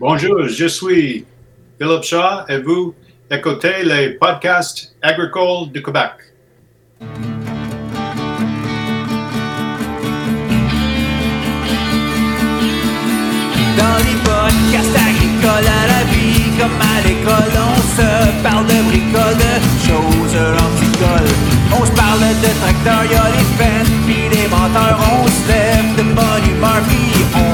Bonjour, je suis Philippe Shaw et vous écoutez les podcasts agricoles du Québec. Dans les podcasts agricoles à la vie, comme à l'école, on se parle de bricoles, de choses anticoles. On se parle de tracteurs, y'a les fêtes, puis les menteurs, on se lève de bonne humeur, puis on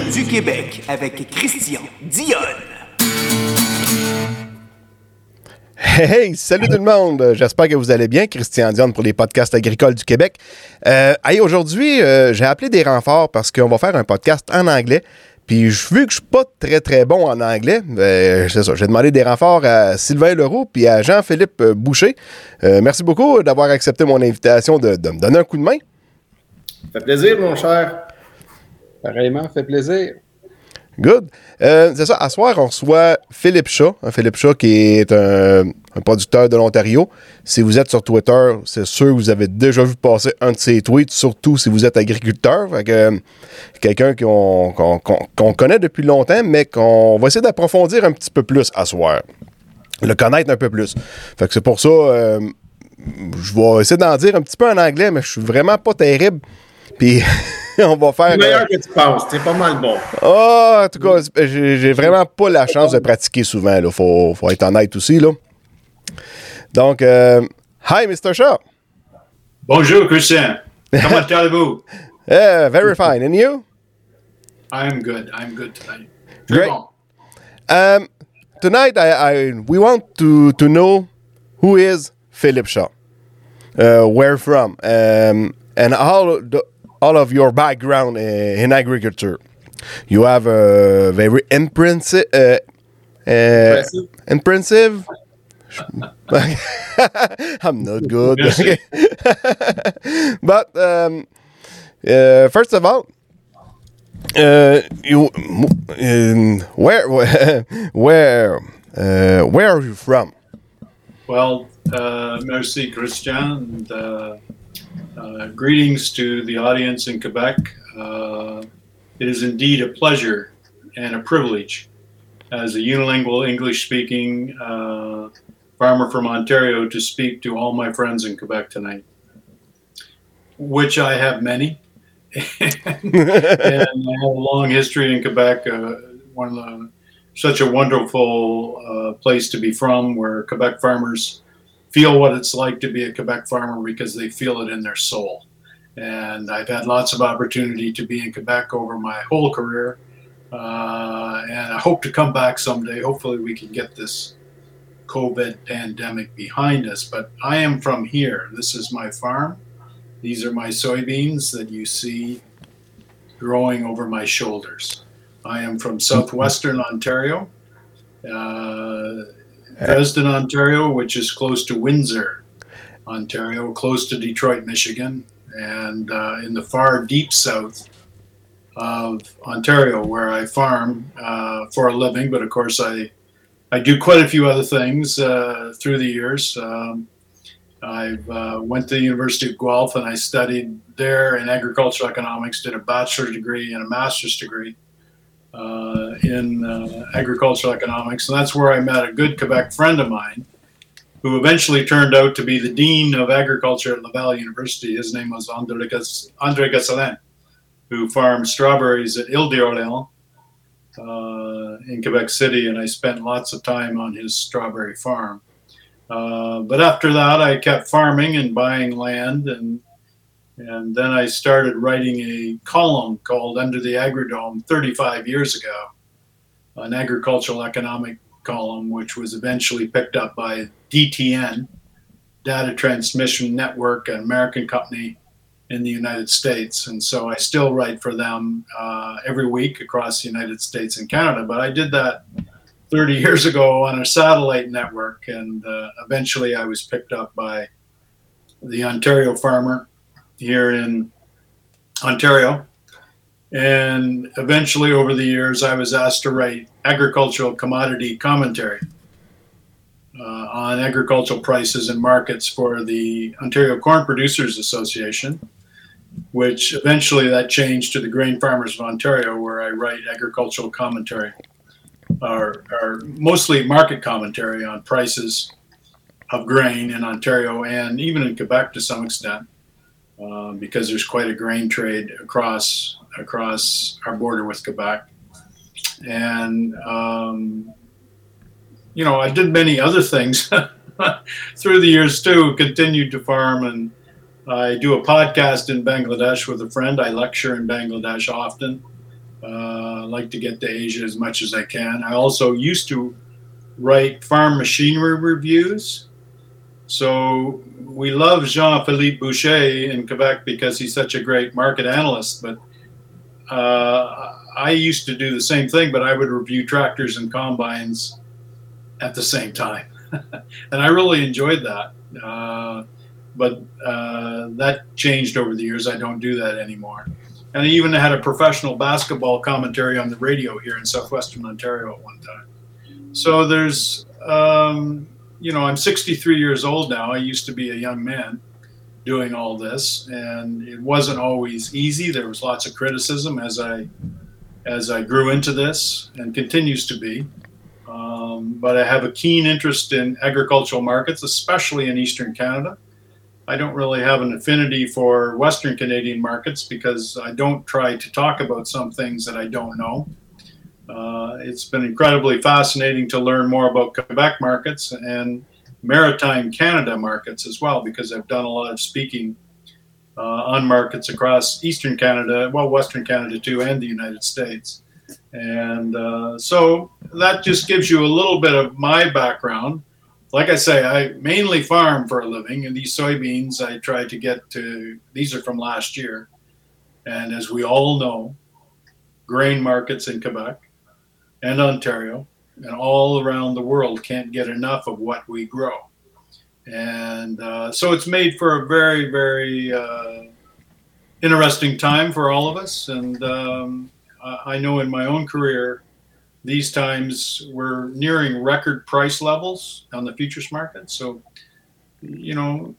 du Québec avec Christian Dionne. Hey, salut tout le monde! J'espère que vous allez bien. Christian Dion pour les podcasts agricoles du Québec. Euh, hey, aujourd'hui, euh, j'ai appelé des renforts parce qu'on va faire un podcast en anglais. Puis vu que je suis pas très très bon en anglais, ben, c'est ça, j'ai demandé des renforts à Sylvain Leroux puis à Jean-Philippe Boucher. Euh, merci beaucoup d'avoir accepté mon invitation de, de me donner un coup de main. Ça fait plaisir, mon cher. Pareillement, fait plaisir. Good. Euh, c'est ça, à soir, on reçoit Philippe Shaw. hein, Philippe Shaw qui est un, producteur de l'Ontario. Si vous êtes sur Twitter, c'est sûr que vous avez déjà vu passer un de ses tweets, surtout si vous êtes agriculteur. Que, euh, quelqu'un qu'on- qu'on- qu'on connaît depuis longtemps, mais qu'on va essayer d'approfondir un petit peu plus à soir. Le connaître un peu plus. Fait que c'est pour ça, euh, je vais essayer d'en dire un petit peu en anglais, mais je suis vraiment pas terrible. Puis on va faire. C'est euh, meilleur que tu penses. C'est pas mal bon. ah, en tout cas, j'ai vraiment pas la chance de pratiquer souvent. Il faut, faut être honnête aussi. Là. Donc, euh, hi, Mr. Shaw. Bonjour, Christian. Comment allez-vous? Yeah, very fine. And you? I'm good. I'm good tonight. Great. bon. Um, tonight, I, I we want to to know who is Philip Shaw, uh, where from, um, and the, all of your background uh, in agriculture. You have a very impressive, uh, uh, impressive. I'm not good. But um, uh, first of all, uh, you um, where where uh, where are you from? Well, uh, merci, Christian. And, uh, greetings to the audience in Quebec. Uh, it is indeed a pleasure and a privilege as a unilingual English speaking uh, farmer from Ontario to speak to all my friends in Quebec tonight, which I have many. and I have a long history in Quebec. Uh, one of the such a wonderful uh, place to be from, where Quebec farmers feel what it's like to be a Quebec farmer because they feel it in their soul. And I've had lots of opportunity to be in Quebec over my whole career, uh, and I hope to come back someday. Hopefully, we can get this COVID pandemic behind us. But I am from here. This is my farm. These are my soybeans that you see growing over my shoulders. I am from southwestern Ontario, uh, Dresden, Ontario, which is close to Windsor, Ontario, close to Detroit, Michigan, and uh, in the far deep south of Ontario, where I farm uh, for a living. But of course, I I do quite a few other things uh, through the years. Um, I uh, went to the University of Guelph and I studied there in agricultural economics, did a bachelor's degree and a master's degree uh, in uh, agricultural economics. And that's where I met a good Quebec friend of mine who eventually turned out to be the dean of agriculture at Laval University. His name was André, Gas- Gosselin, who farmed strawberries at Ile d'Orléans uh, in Quebec City. And I spent lots of time on his strawberry farm. Uh, but after that, I kept farming and buying land, and and then I started writing a column called Under the Agrodome 35 years ago, an agricultural economic column, which was eventually picked up by DTN, Data Transmission Network, an American company in the United States. And so I still write for them uh, every week across the United States and Canada. But I did that 30 years ago on a satellite network, and uh, eventually I was picked up by the Ontario Farmer here in Ontario. And eventually, over the years, I was asked to write agricultural commodity commentary uh, on agricultural prices and markets for the Ontario Corn Producers Association, which eventually that changed to the Grain Farmers of Ontario, where I write agricultural commentary, or, or mostly market commentary on prices of grain in Ontario and even in Quebec to some extent, uh, because there's quite a grain trade across across our border with Quebec. And um, you know, I did many other things through the years too. Continued to farm, and I do a podcast in Bangladesh with a friend. I lecture in Bangladesh often. Uh, like to get to Asia as much as I can. I also used to write farm machinery reviews. So we love Jean Philippe Boucher in Quebec because he's such a great market analyst. But uh, I used to do the same thing, but I would review tractors and combines at the same time. and I really enjoyed that. Uh, but uh, that changed over the years. I don't do that anymore. And I even had a professional basketball commentary on the radio here in southwestern Ontario at one time. So there's, um, you know, I'm 63 years old now. I used to be a young man doing all this, and it wasn't always easy. There was lots of criticism as I as I grew into this, and continues to be. Um, but I have a keen interest in agricultural markets, especially in Eastern Canada. I don't really have an affinity for Western Canadian markets because I don't try to talk about some things that I don't know. Uh, it's been incredibly fascinating to learn more about Quebec markets and maritime Canada markets as well because I've done a lot of speaking uh, on markets across Eastern Canada, well, Western Canada too, and the United States. And uh, so that just gives you a little bit of my background. Like I say, I mainly farm for a living, and these soybeans I try to get to, these are from last year. And as we all know, grain markets in Quebec and Ontario and all around the world can't get enough of what we grow. And uh, so it's made for a very, very uh, interesting time for all of us. And um, I know in my own career, these times we're nearing record price levels on the futures market. So, you know,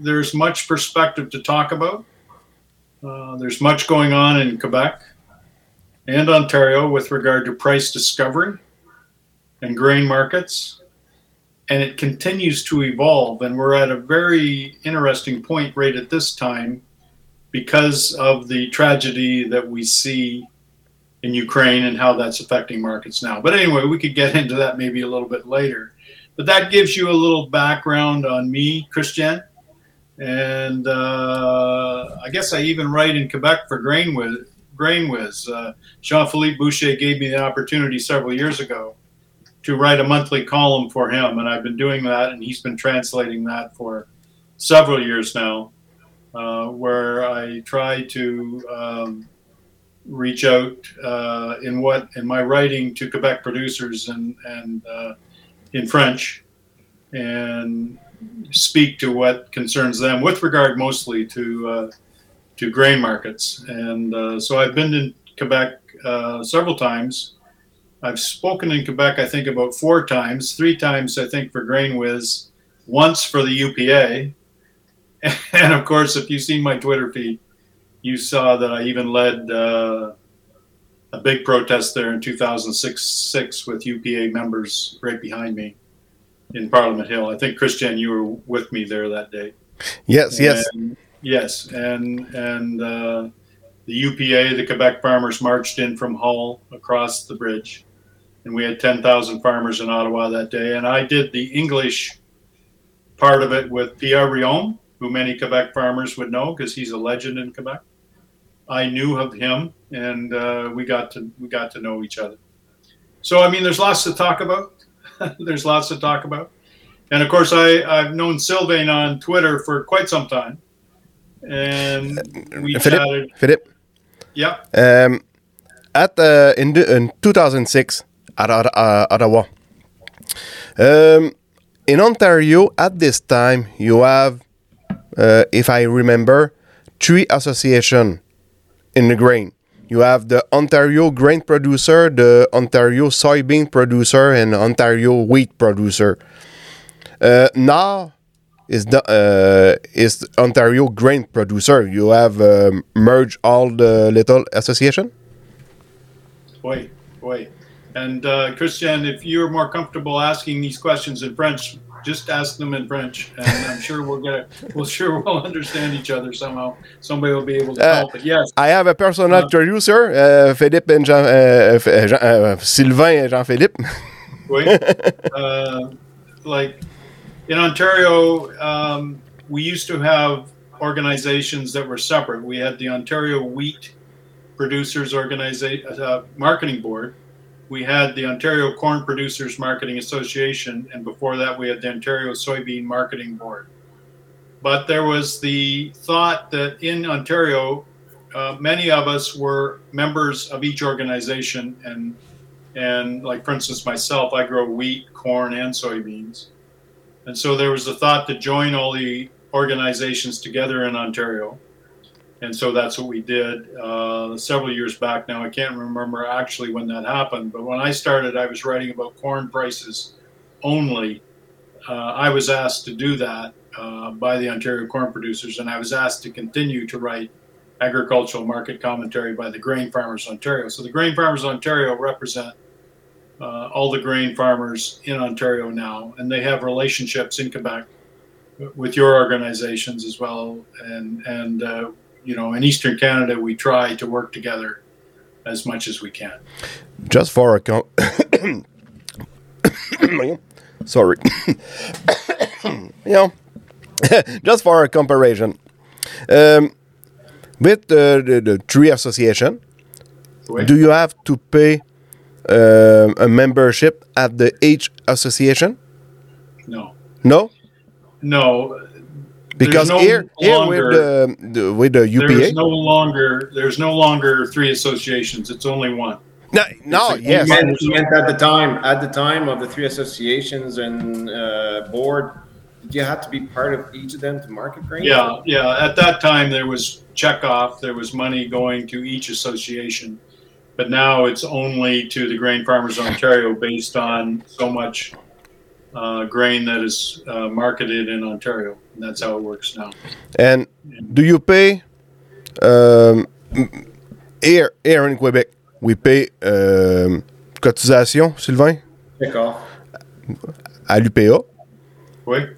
there's much perspective to talk about. Uh, there's much going on in Quebec and Ontario with regard to price discovery and grain markets. And it continues to evolve. And we're at a very interesting point right at this time because of the tragedy that we see in Ukraine and how that's affecting markets now. But anyway, we could get into that maybe a little bit later. But that gives you a little background on me, Christian. And uh, I guess I even write in Quebec for GrainWiz. GrainWiz. Uh, Jean-Philippe Boucher gave me the opportunity several years ago to write a monthly column for him, and I've been doing that, and he's been translating that for several years now, uh, where I try to um, reach out uh, in what in my writing to Quebec producers and and uh, in French, and speak to what concerns them with regard mostly to uh, to grain markets. And uh, so I've been in Quebec uh, several times. I've spoken in Quebec, I think, about four times. Three times, I think, for GrainWiz. Once for the UPA, and of course, if you've seen my Twitter feed, you saw that I even led uh, a big protest there in 2006 six with UPA members right behind me in Parliament Hill. I think Christian, you were with me there that day. Yes, yes, And- yes, and and uh, the UPA, the Quebec farmers, marched in from Hull across the bridge, and we had 10,000 farmers in Ottawa that day. And I did the English part of it with Pierre Riom, who many Quebec farmers would know because he's a legend in Quebec. I knew of him, and uh, we got to we got to know each other. So I mean, there's lots to talk about. there's lots to talk about, and of course, I I've known Sylvain on Twitter for quite some time, and we Philip, chatted. Philip. Yep. Um, at the in, the- in 2006, at uh, Ottawa. Um, in Ontario, at this time, you have, uh, if I remember, three associations in the grain. You have the Ontario grain producer, the Ontario soybean producer, and Ontario wheat producer. Uh, now is the uh, is Ontario grain producer. You have um, merged all the little association. Wait, wait. And uh, Christian, if you're more comfortable asking these questions in French, just ask them in French, and I'm sure we'll get. We'll sure we'll understand each other somehow. Somebody will be able to Uh, help. But yes, I have a personal Uh, producer, uh, Philippe and Jean, uh, uh, Jean uh, Sylvain and Jean-Philippe. wait. uh, like in Ontario, um, we used to have organizations that were separate. We had the Ontario Wheat Producers Organization uh, Marketing Board. We had the Ontario Corn Producers Marketing Association, and before that, we had the Ontario Soybean Marketing Board. But there was the thought that in Ontario, uh, many of us were members of each organization, and and like for instance, myself, I grow wheat, corn, and soybeans, and so there was the thought to join all the organizations together in Ontario and so that's what we did uh, several years back now. I can't remember actually when that happened, but when I started, I was writing about corn prices only. Uh, I was asked to do that uh, by the Ontario corn producers, and I was asked to continue to write agricultural market commentary by the Grain Farmers Ontario. So the Grain Farmers Ontario represent uh, all the grain farmers in Ontario now, and they have relationships in Quebec with your organizations as well, and and uh, you know, in Eastern Canada, we try to work together as much as we can. Just for a sorry, you know, just for a comparison, um, with the, the, the three association, do you have to pay um, a membership at the each association? No, No, no, because no here, here with the, the with the UPA, there's no longer there's no longer three associations. It's only one. No, no, It's yes, meant, meant at the time, at the time of the three associations and uh, board, did you have to be part of each of them to market grain? Yeah, yeah. At that time, there was checkoff. There was money going to each association, but now it's only to the Grain Farmers Ontario based on so much uh, grain that is uh, marketed in Ontario. And that's how it works now. and do you pay um, here here in Quebec? We pay um, cotisation, Sylvain, off. à l'UPA, Wait,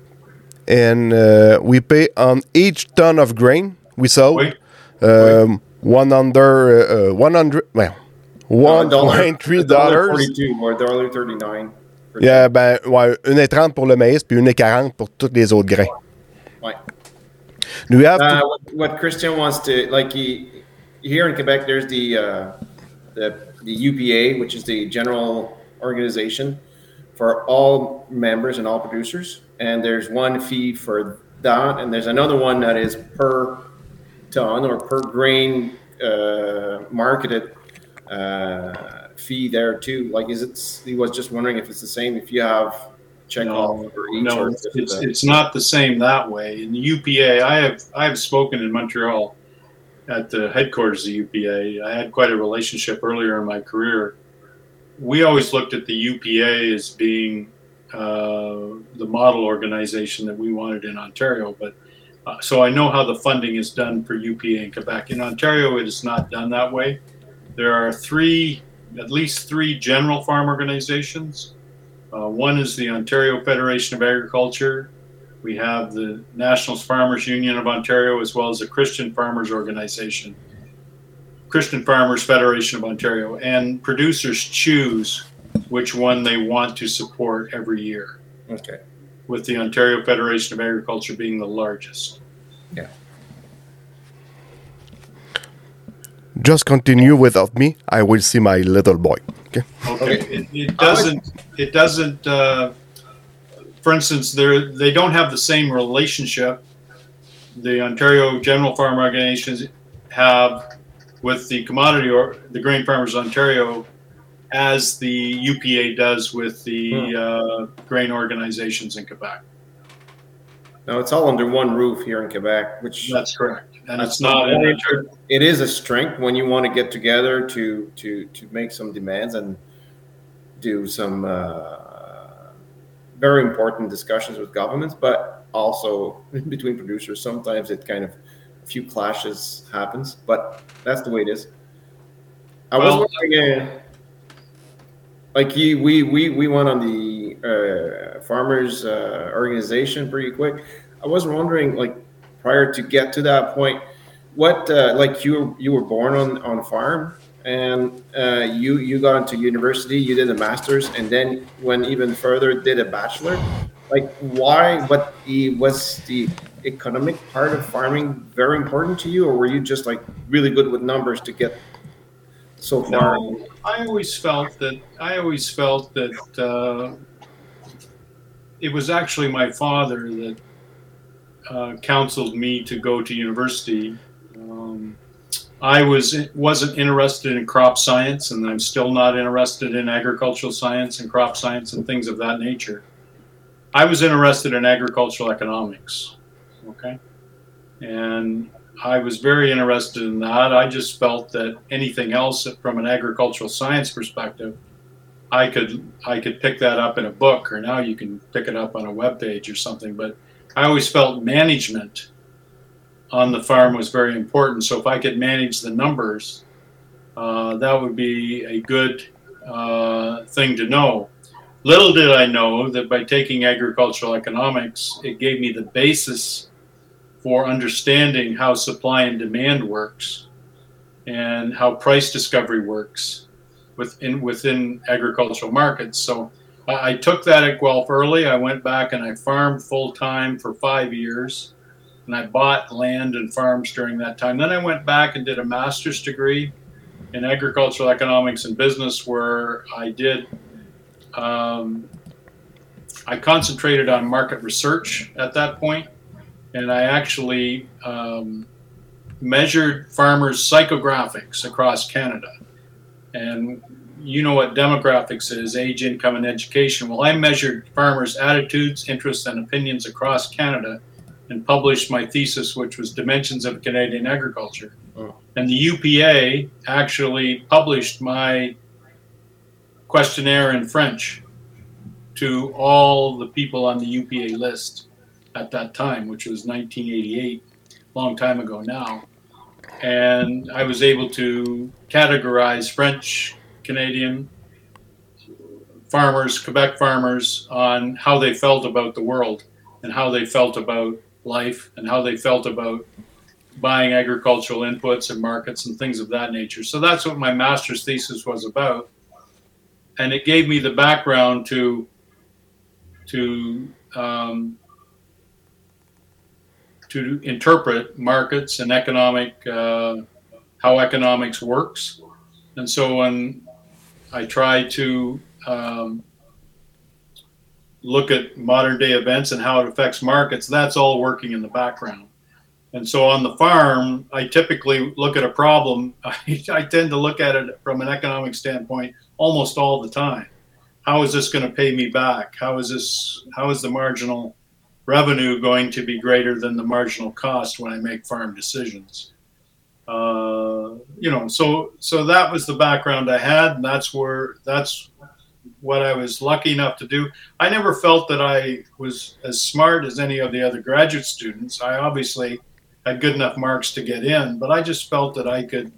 and uh, we pay on each ton of grain we sell wait. um, one under uh, one hundred well one point three dollars. Dollar thirty-nine. Yeah, ben ouais, une et 30 pour le maïs puis une et 40 pour tous les autres grains. Ouais. Do we have Uh, to, what, what Christian wants to like he here in Quebec, there's the uh, the the UPA, which is the general organization for all members and all producers, and there's one fee for that, and there's another one that is per ton or per grain uh, marketed uh, fee there too. Like, is it? He was just wondering if it's the same. If you have check off No, for each, no, it's, it's, it's not the same that way. In the UPA, I have I have spoken in Montreal at the headquarters of the UPA. I had quite a relationship earlier in my career. We always looked at the UPA as being uh, the model organization that we wanted in Ontario, but uh, so I know how the funding is done for UPA in Quebec. In Ontario, it is not done that way. There are three, at least three general farm organizations. Uh, one is the Ontario Federation of Agriculture. We have the National Farmers Union of Ontario, as well as the Christian Farmers Organization, Christian Farmers Federation of Ontario, and producers choose which one they want to support every year, okay. with the Ontario Federation of Agriculture being the largest. Just continue without me? I will see my little boy. Okay. Okay. It, it doesn't. It doesn't. Uh, for instance, they they don't have the same relationship. The Ontario General Farm Organizations have with the commodity or the Grain Farmers Ontario as the UPA does with the uh, grain organizations in Quebec. No, it's all under one roof here in Quebec, which That's correct, and it's not. it is a strength when you want to get together to to to make some demands and do some uh, very important discussions with governments, but also between producers. Sometimes it kind of a few clashes happens, but that's the way it is. I Well- was wondering, uh, like you, we we we went on the uh, farmers uh, organization pretty quick. I was wondering, like prior to get to that point, what uh, like you you were born on on a farm and uh, you you got into university, you did a master's, and then went even further, did a bachelor. Like why? What the was the economic part of farming very important to you, or were you just like really good with numbers to get so far? No, I always felt that I always felt that uh, it was actually my father that uh, counseled me to go to university. Um, I was wasn't interested in crop science, and I'm still not interested in agricultural science and crop science and things of that nature. I was interested in agricultural economics. Okay, and I was very interested in that. I just felt that anything else from an agricultural science perspective, I could I could pick that up in a book, or now you can pick it up on a web page or something. But I always felt management on the farm was very important. So if I could manage the numbers, uh, that would be a good uh, thing to know. Little did I know that by taking agricultural economics, it gave me the basis for understanding how supply and demand works and how price discovery works within within agricultural markets. So I, I took that at Guelph early. I went back and I farmed full time for five years, and I bought land and farms during that time. Then I went back and did a master's degree in agricultural economics and business, where I did. Um, I concentrated on market research at that point and I actually um, measured farmers' psychographics across Canada. And you know what demographics is age, income, and education. Well, I measured farmers' attitudes, interests, and opinions across Canada and published my thesis, which was Dimensions of Canadian Agriculture. Oh. And the UPA actually published my questionnaire in French to all the people on the UPA list at that time, which was 1988, long time ago now. And I was able to categorize French, Canadian farmers, Quebec farmers, on how they felt about the world and how they felt about life and how they felt about buying agricultural inputs and markets and things of that nature. So that's what my master's thesis was about. And it gave me the background to to um, to interpret markets and economic uh, how economics works. And so when I try to um, look at modern day events and how it affects markets, that's all working in the background. And so on the farm, I typically look at a problem. I, I tend to look at it from an economic standpoint almost all the time. How is this going to pay me back? How is this? How is the marginal revenue going to be greater than the marginal cost when I make farm decisions? Uh, you know, so so that was the background I had, and that's where that's what I was lucky enough to do. I never felt that I was as smart as any of the other graduate students. I obviously had good enough marks to get in, but I just felt that I could.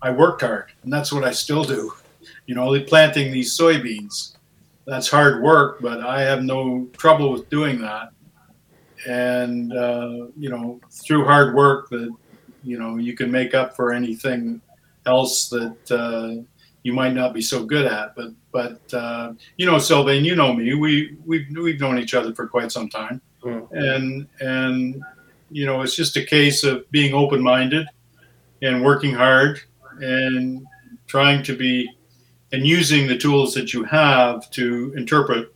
I worked hard, and that's what I still do. You know, planting these soybeans, that's hard work, but I have no trouble with doing that. And uh, you know, through hard work, that you know you can make up for anything else that uh, you might not be so good at. But but uh, you know, Sylvain, you know me. We we've we've known each other for quite some time, Mm. and and you know, it's just a case of being open minded and working hard and trying to be and using the tools that you have to interpret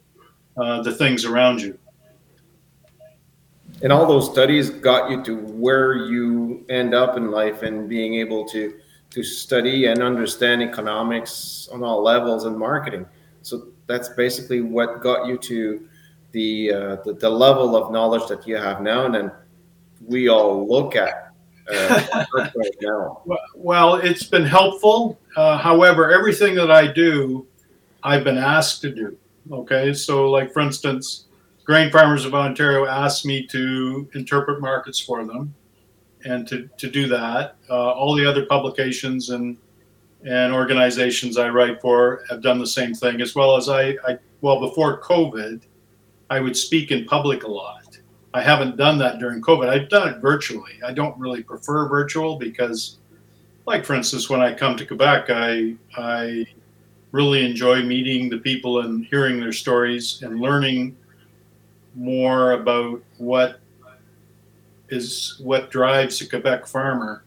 uh, the things around you. And all those studies got you to where you end up in life and being able to to study and understand economics on all levels and marketing. So that's basically what got you to the uh, the, the level of knowledge that you have now, and then we all look at uh, right now. Well, it's been helpful. Uh, however, everything that I do, I've been asked to do. Okay, so like for instance, Grain Farmers of Ontario asked me to interpret markets for them, and to, to do that, uh, all the other publications and and organizations I write for have done the same thing, as well as I, I well before COVID, I would speak in public a lot. I haven't done that during COVID. I've done it virtually. I don't really prefer virtual because, like for instance, when I come to Quebec, I I really enjoy meeting the people and hearing their stories and learning more about what is what drives a Quebec farmer.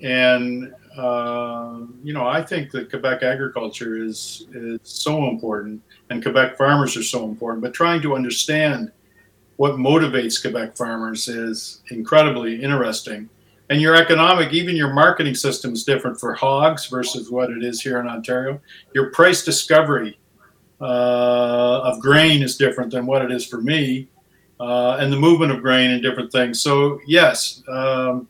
And uh, you know, I think that Quebec agriculture is is so important, and Quebec farmers are so important. But trying to understand what motivates Quebec farmers is incredibly interesting. And your economic, even your marketing system is different for hogs versus what it is here in Ontario. Your price discovery uh, of grain is different than what it is for me, uh, and the movement of grain and different things. So yes, um,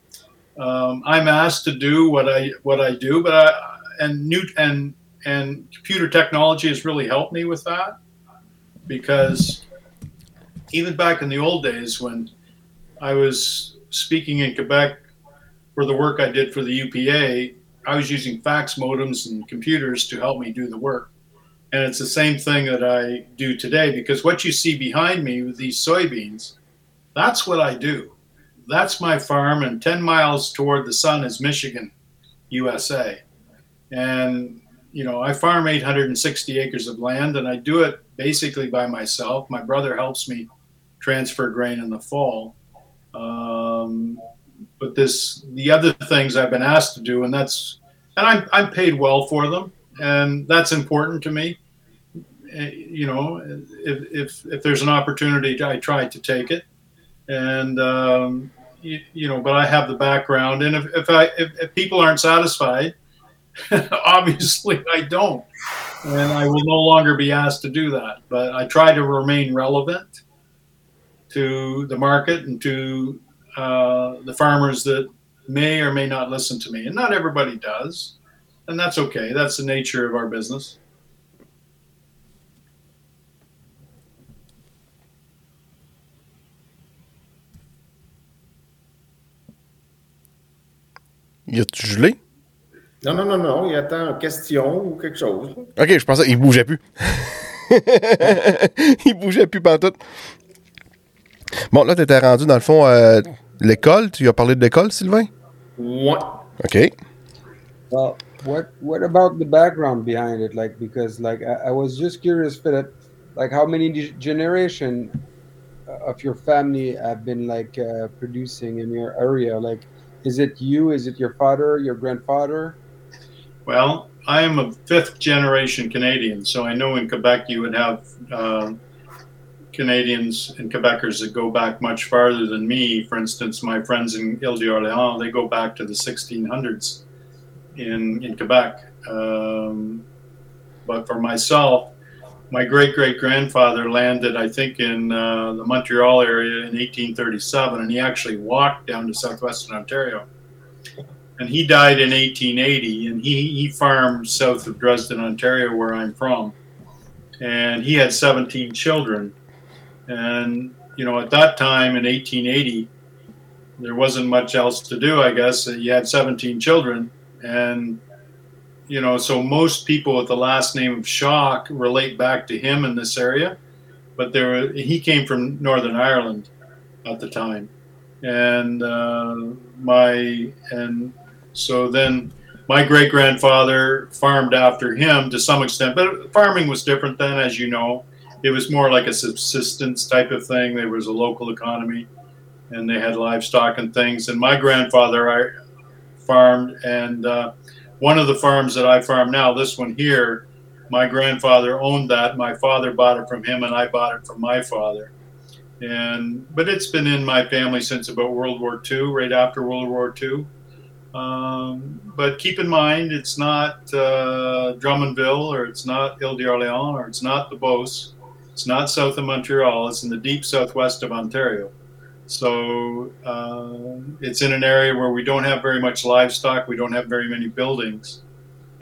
um, I'm asked to do what I what I do, but I, and new and and computer technology has really helped me with that because even back in the old days when I was speaking in Quebec for the work I did for the UPA, I was using fax modems and computers to help me do the work. And it's the same thing that I do today because what you see behind me with these soybeans, that's what I do. That's my farm, and 10 miles toward the sun is Michigan, USA. And, you know, I farm 860 acres of land and I do it basically by myself. My brother helps me transfer grain in the fall. Um, but this, the other things I've been asked to do, and that's, and I'm, I'm paid well for them and that's important to me. Eh, You know, if if, if there's an opportunity, I try to take it, and um, you, you know, but I have the background, and if if I if, if people aren't satisfied, obviously I don't, and I will no longer be asked to do that. But I try to remain relevant to the market and to uh, the farmers that may or may not listen to me, and not everybody does and that's okay. That's the nature of our business. Il a-tu gelé? Non, non, non, non. Il attend une question ou quelque chose. Ok, je pensais qu'il bougeait plus. il bougeait plus pantoute. Bon, là, t'étais rendu dans le fond euh, l'école. Tu as parlé de l'école, Sylvain? Ouais. OK. Well, what what about the background behind it? Like, because like I, I was just curious, Philip, like how many ge- generation uh, of your family have been like uh, producing in your area? Like, is it you? Is it your father? Your grandfather? Well, I am a fifth generation Canadian, so I know in Quebec you would have uh, Canadians and Quebecers that go back much farther than me. For instance, my friends in Ile d'Orléans, they go back to the 1600s in, in Quebec. Um, but for myself, my great great grandfather landed, I think, in uh, the Montreal area in 1837, and he actually walked down to southwestern Ontario. And he died in 1880, and he, he farmed south of Dresden, Ontario, where I'm from. And he had 17 children. And, you know, at that time in 1880, there wasn't much else to do, I guess. He had 17 children. And you know, so most people with the last name of Shaw relate back to him in this area, but there he came from Northern Ireland at the time, and uh, my and so then my great grandfather farmed after him to some extent, but farming was different then, as you know. It was more like a subsistence type of thing. There was a local economy, and they had livestock and things. And my grandfather, I farmed and. Uh, one of the farms that I farm now, this one here, my grandfather owned that. My father bought it from him, and I bought it from my father. And but it's been in my family since about World War II, right after World War II. Um, but keep in mind, it's not uh, Drummondville or it's not Ile d'Orléans or it's not the Beauce. It's not south of Montreal. It's in the deep southwest of Ontario. So uh, it's in an area where we don't have very much livestock. We don't have very many buildings.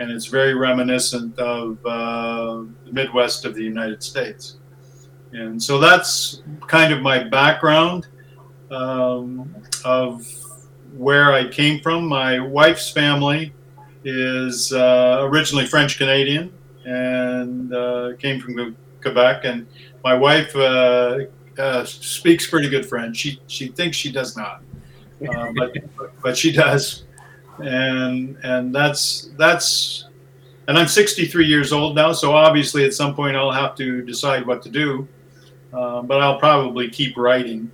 And it's very reminiscent of uh, the Midwest of the United States. And so that's kind of my background um, of where I came from. My wife's family is uh, originally French Canadian and uh, came from Quebec. And my wife uh, uh, speaks pretty good French. She she thinks she does not, uh, but but she does. And and that's that's. And I'm 63 years old now, so obviously at some point I'll have to decide what to do. Uh, but I'll probably keep writing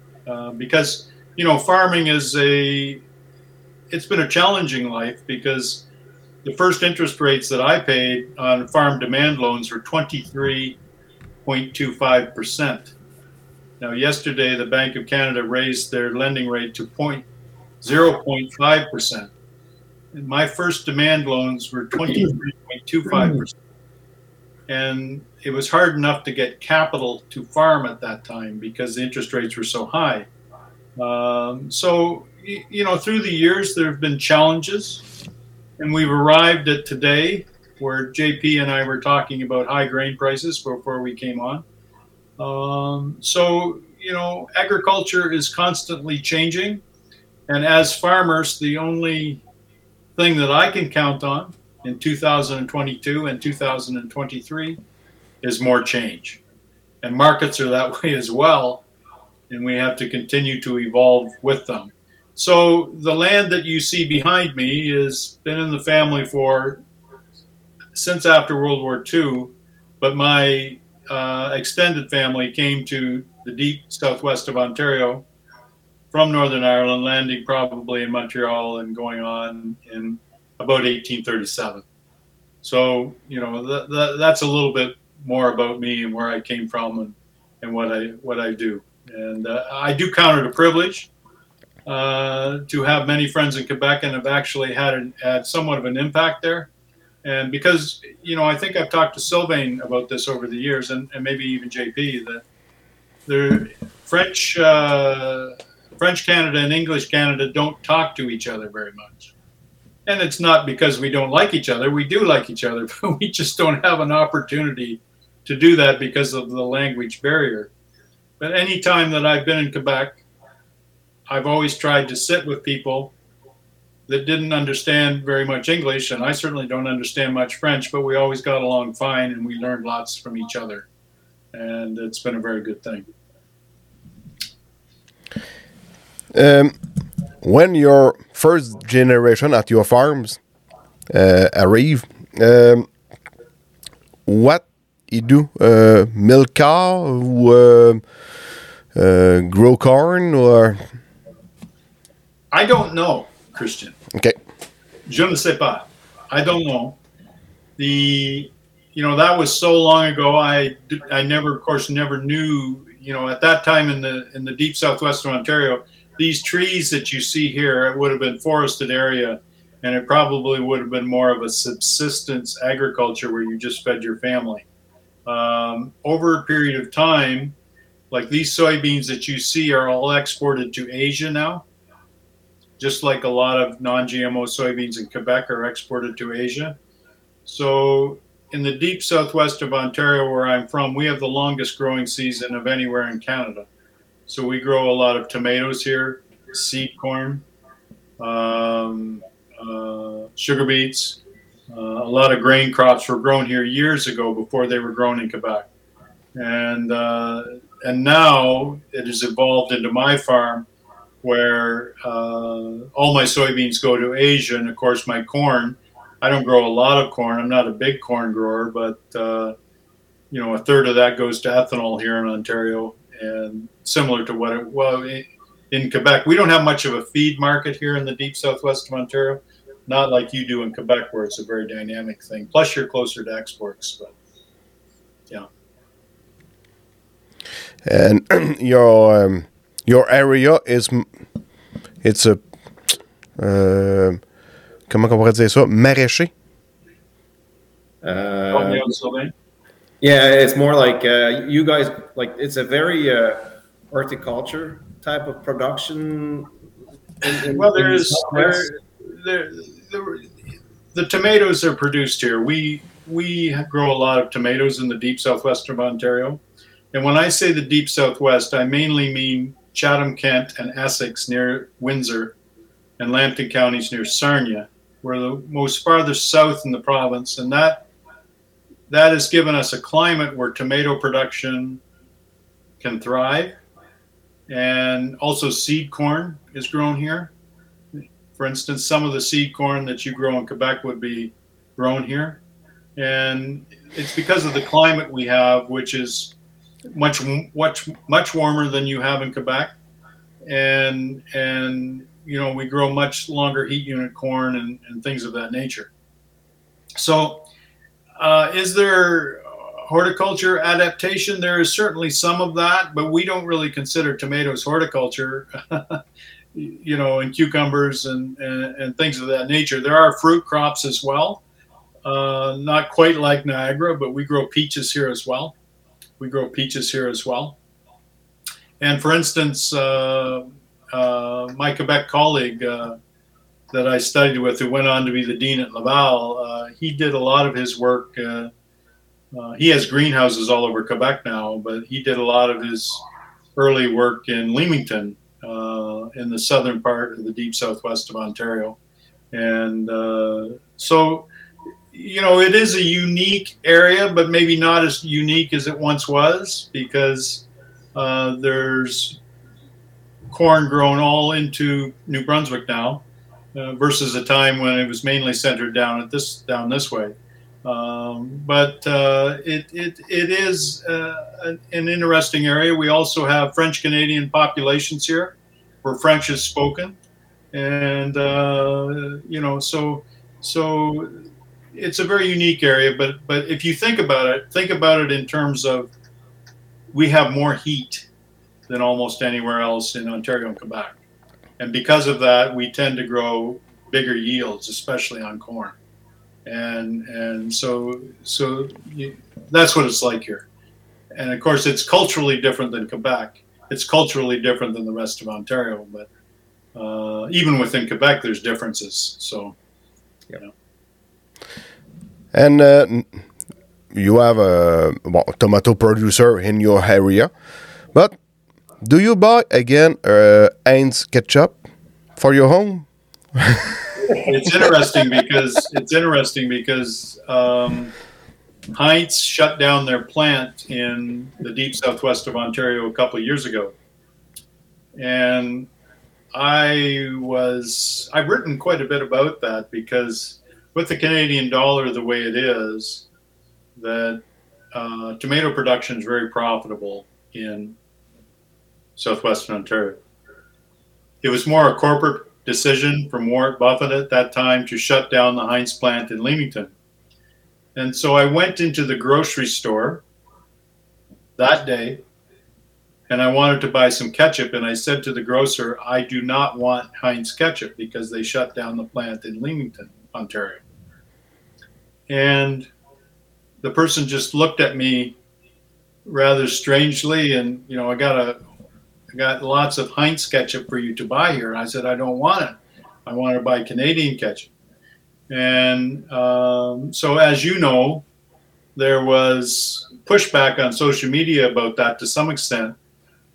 because you know farming is a it's been a challenging life because the first interest rates that I paid on farm demand loans were 23.25%. Now, yesterday, the Bank of Canada raised their lending rate to 0.5%. And my first demand loans were 23.25%. And it was hard enough to get capital to farm at that time because the interest rates were so high. Um, so you know, through the years, there have been challenges, and we've arrived at today where JP and I were talking about high grain prices before we came on. Um, so, you know, agriculture is constantly changing. And as farmers, the only thing that I can count on in 2022 and 2023 is more change. And markets are that way as well. And we have to continue to evolve with them. So the land that you see behind me has been in the family for since after World War II, but my uh, extended family came to the deep southwest of Ontario from Northern Ireland, landing probably in Montreal and going on in about 1837. So you know th- th- that's a little bit more about me and where I came from and, and what I what I do. And uh, I do count it a privilege uh, to have many friends in Quebec and have actually had, an, had somewhat of an impact there. And because, you know, I think I've talked to Sylvain about this over the years and, and maybe even JP that the French, uh, French Canada and English Canada don't talk to each other very much. And it's not because we don't like each other. We do like each other, but we just don't have an opportunity to do that because of the language barrier. But any time that I've been in Quebec, I've always tried to sit with people that didn't understand very much English, and I certainly don't understand much French, but we always got along fine and we learned lots from each other. And it's been a very good thing. Um, when your first generation at your farms uh, arrive, um, what you do? Uh, milk cow, uh, uh, grow corn, or I don't know, Christian. Okay. Je ne sais pas. I don't know. The, you know, that was so long ago. I, I never, of course, never knew. You know, at that time in the in the deep southwest of Ontario, these trees that you see here, it would have been forested area, and it probably would have been more of a subsistence agriculture where you just fed your family. Um, over a period of time, like these soybeans that you see are all exported to Asia now just like a lot of non-GMO soybeans in Quebec are exported to Asia. So in the deep southwest of Ontario, where I'm from, we have the longest growing season of anywhere in Canada. So we grow a lot of tomatoes here, seed corn, um, uh, sugar beets. Uh, a lot of grain crops were grown here years ago before they were grown in Quebec, and uh, and now it has evolved into my farm where uh, all my soybeans go to Asia, and of course my corn. I don't grow a lot of corn. I'm not a big corn grower, but uh, you know, a third of that goes to ethanol here in Ontario, and similar to what it well in Quebec. We don't have much of a feed market here in the deep southwest of Ontario, not like you do in Quebec, where it's a very dynamic thing. Plus, you're closer to exports, but yeah. And your um, your area is it's a uh, comment on pourrait dire ça, maraîcher? Uh, Help me out, Sylvain. Yeah, it's more like uh, you guys like it's a very uh, horticulture type of production. in- in- Well, there is the there, there, there, the tomatoes are produced here. We we grow a lot of tomatoes in the deep southwest of Ontario, and when I say the deep southwest, I mainly mean Chatham, Kent, and Essex near Windsor, and Lambton counties near Sarnia. We're the most farthest south in the province, and that that has given us a climate where tomato production can thrive, and also seed corn is grown here. For instance, some of the seed corn that you grow in Quebec would be grown here. And it's because of the climate we have, which is much much much warmer than you have in Quebec. And and you know, we grow much longer heat unit corn and, and things of that nature. So uh, is there horticulture adaptation? There is certainly some of that, but we don't really consider tomatoes horticulture. you know, and cucumbers and, and, and things of that nature. There are fruit crops as well. Uh, not quite like Niagara, but we grow peaches here as well. We grow peaches here as well. And for instance, uh, uh, my Quebec colleague uh, that I studied with, who went on to be the dean at Laval, uh, he did a lot of his work. Uh, uh, he has greenhouses all over Quebec now, but he did a lot of his early work in Leamington, in the southern part of the deep southwest of Ontario. And so, you know, it is a unique area, but maybe not as unique as it once was because uh, there's corn grown all into New Brunswick now uh, versus a time when it was mainly centered down at this down this way. Um, but uh, it, it, it is uh, an, an interesting area. We also have French Canadian populations here where French is spoken. And, uh, you know, so, so it's a very unique area. But, but if you think about it, think about it in terms of we have more heat than almost anywhere else in Ontario and Quebec. And because of that, we tend to grow bigger yields, especially on corn and and so so you, that's what it's like here and of course it's culturally different than quebec it's culturally different than the rest of ontario but uh, even within quebec there's differences so you know And uh, you have a well, tomato producer in your area, but do you buy again uh, Heinz ketchup for your home? it's interesting because it's interesting because um, Heinz shut down their plant in the deep southwest of Ontario a couple of years ago, and I was I've written quite a bit about that because with the Canadian dollar the way it is, that uh, tomato production is very profitable in southwestern Ontario. It was more a corporate decision from Warren Buffett at that time to shut down the Heinz plant in Leamington. And so I went into the grocery store that day and I wanted to buy some ketchup. And I said to the grocer, I do not want Heinz ketchup because they shut down the plant in Leamington, Ontario. And the person just looked at me rather strangely. And, you know, I got a, I got lots of Heinz ketchup for you to buy here. And I said, I don't want it. I want to buy Canadian ketchup. And um, so, as you know, there was pushback on social media about that to some extent.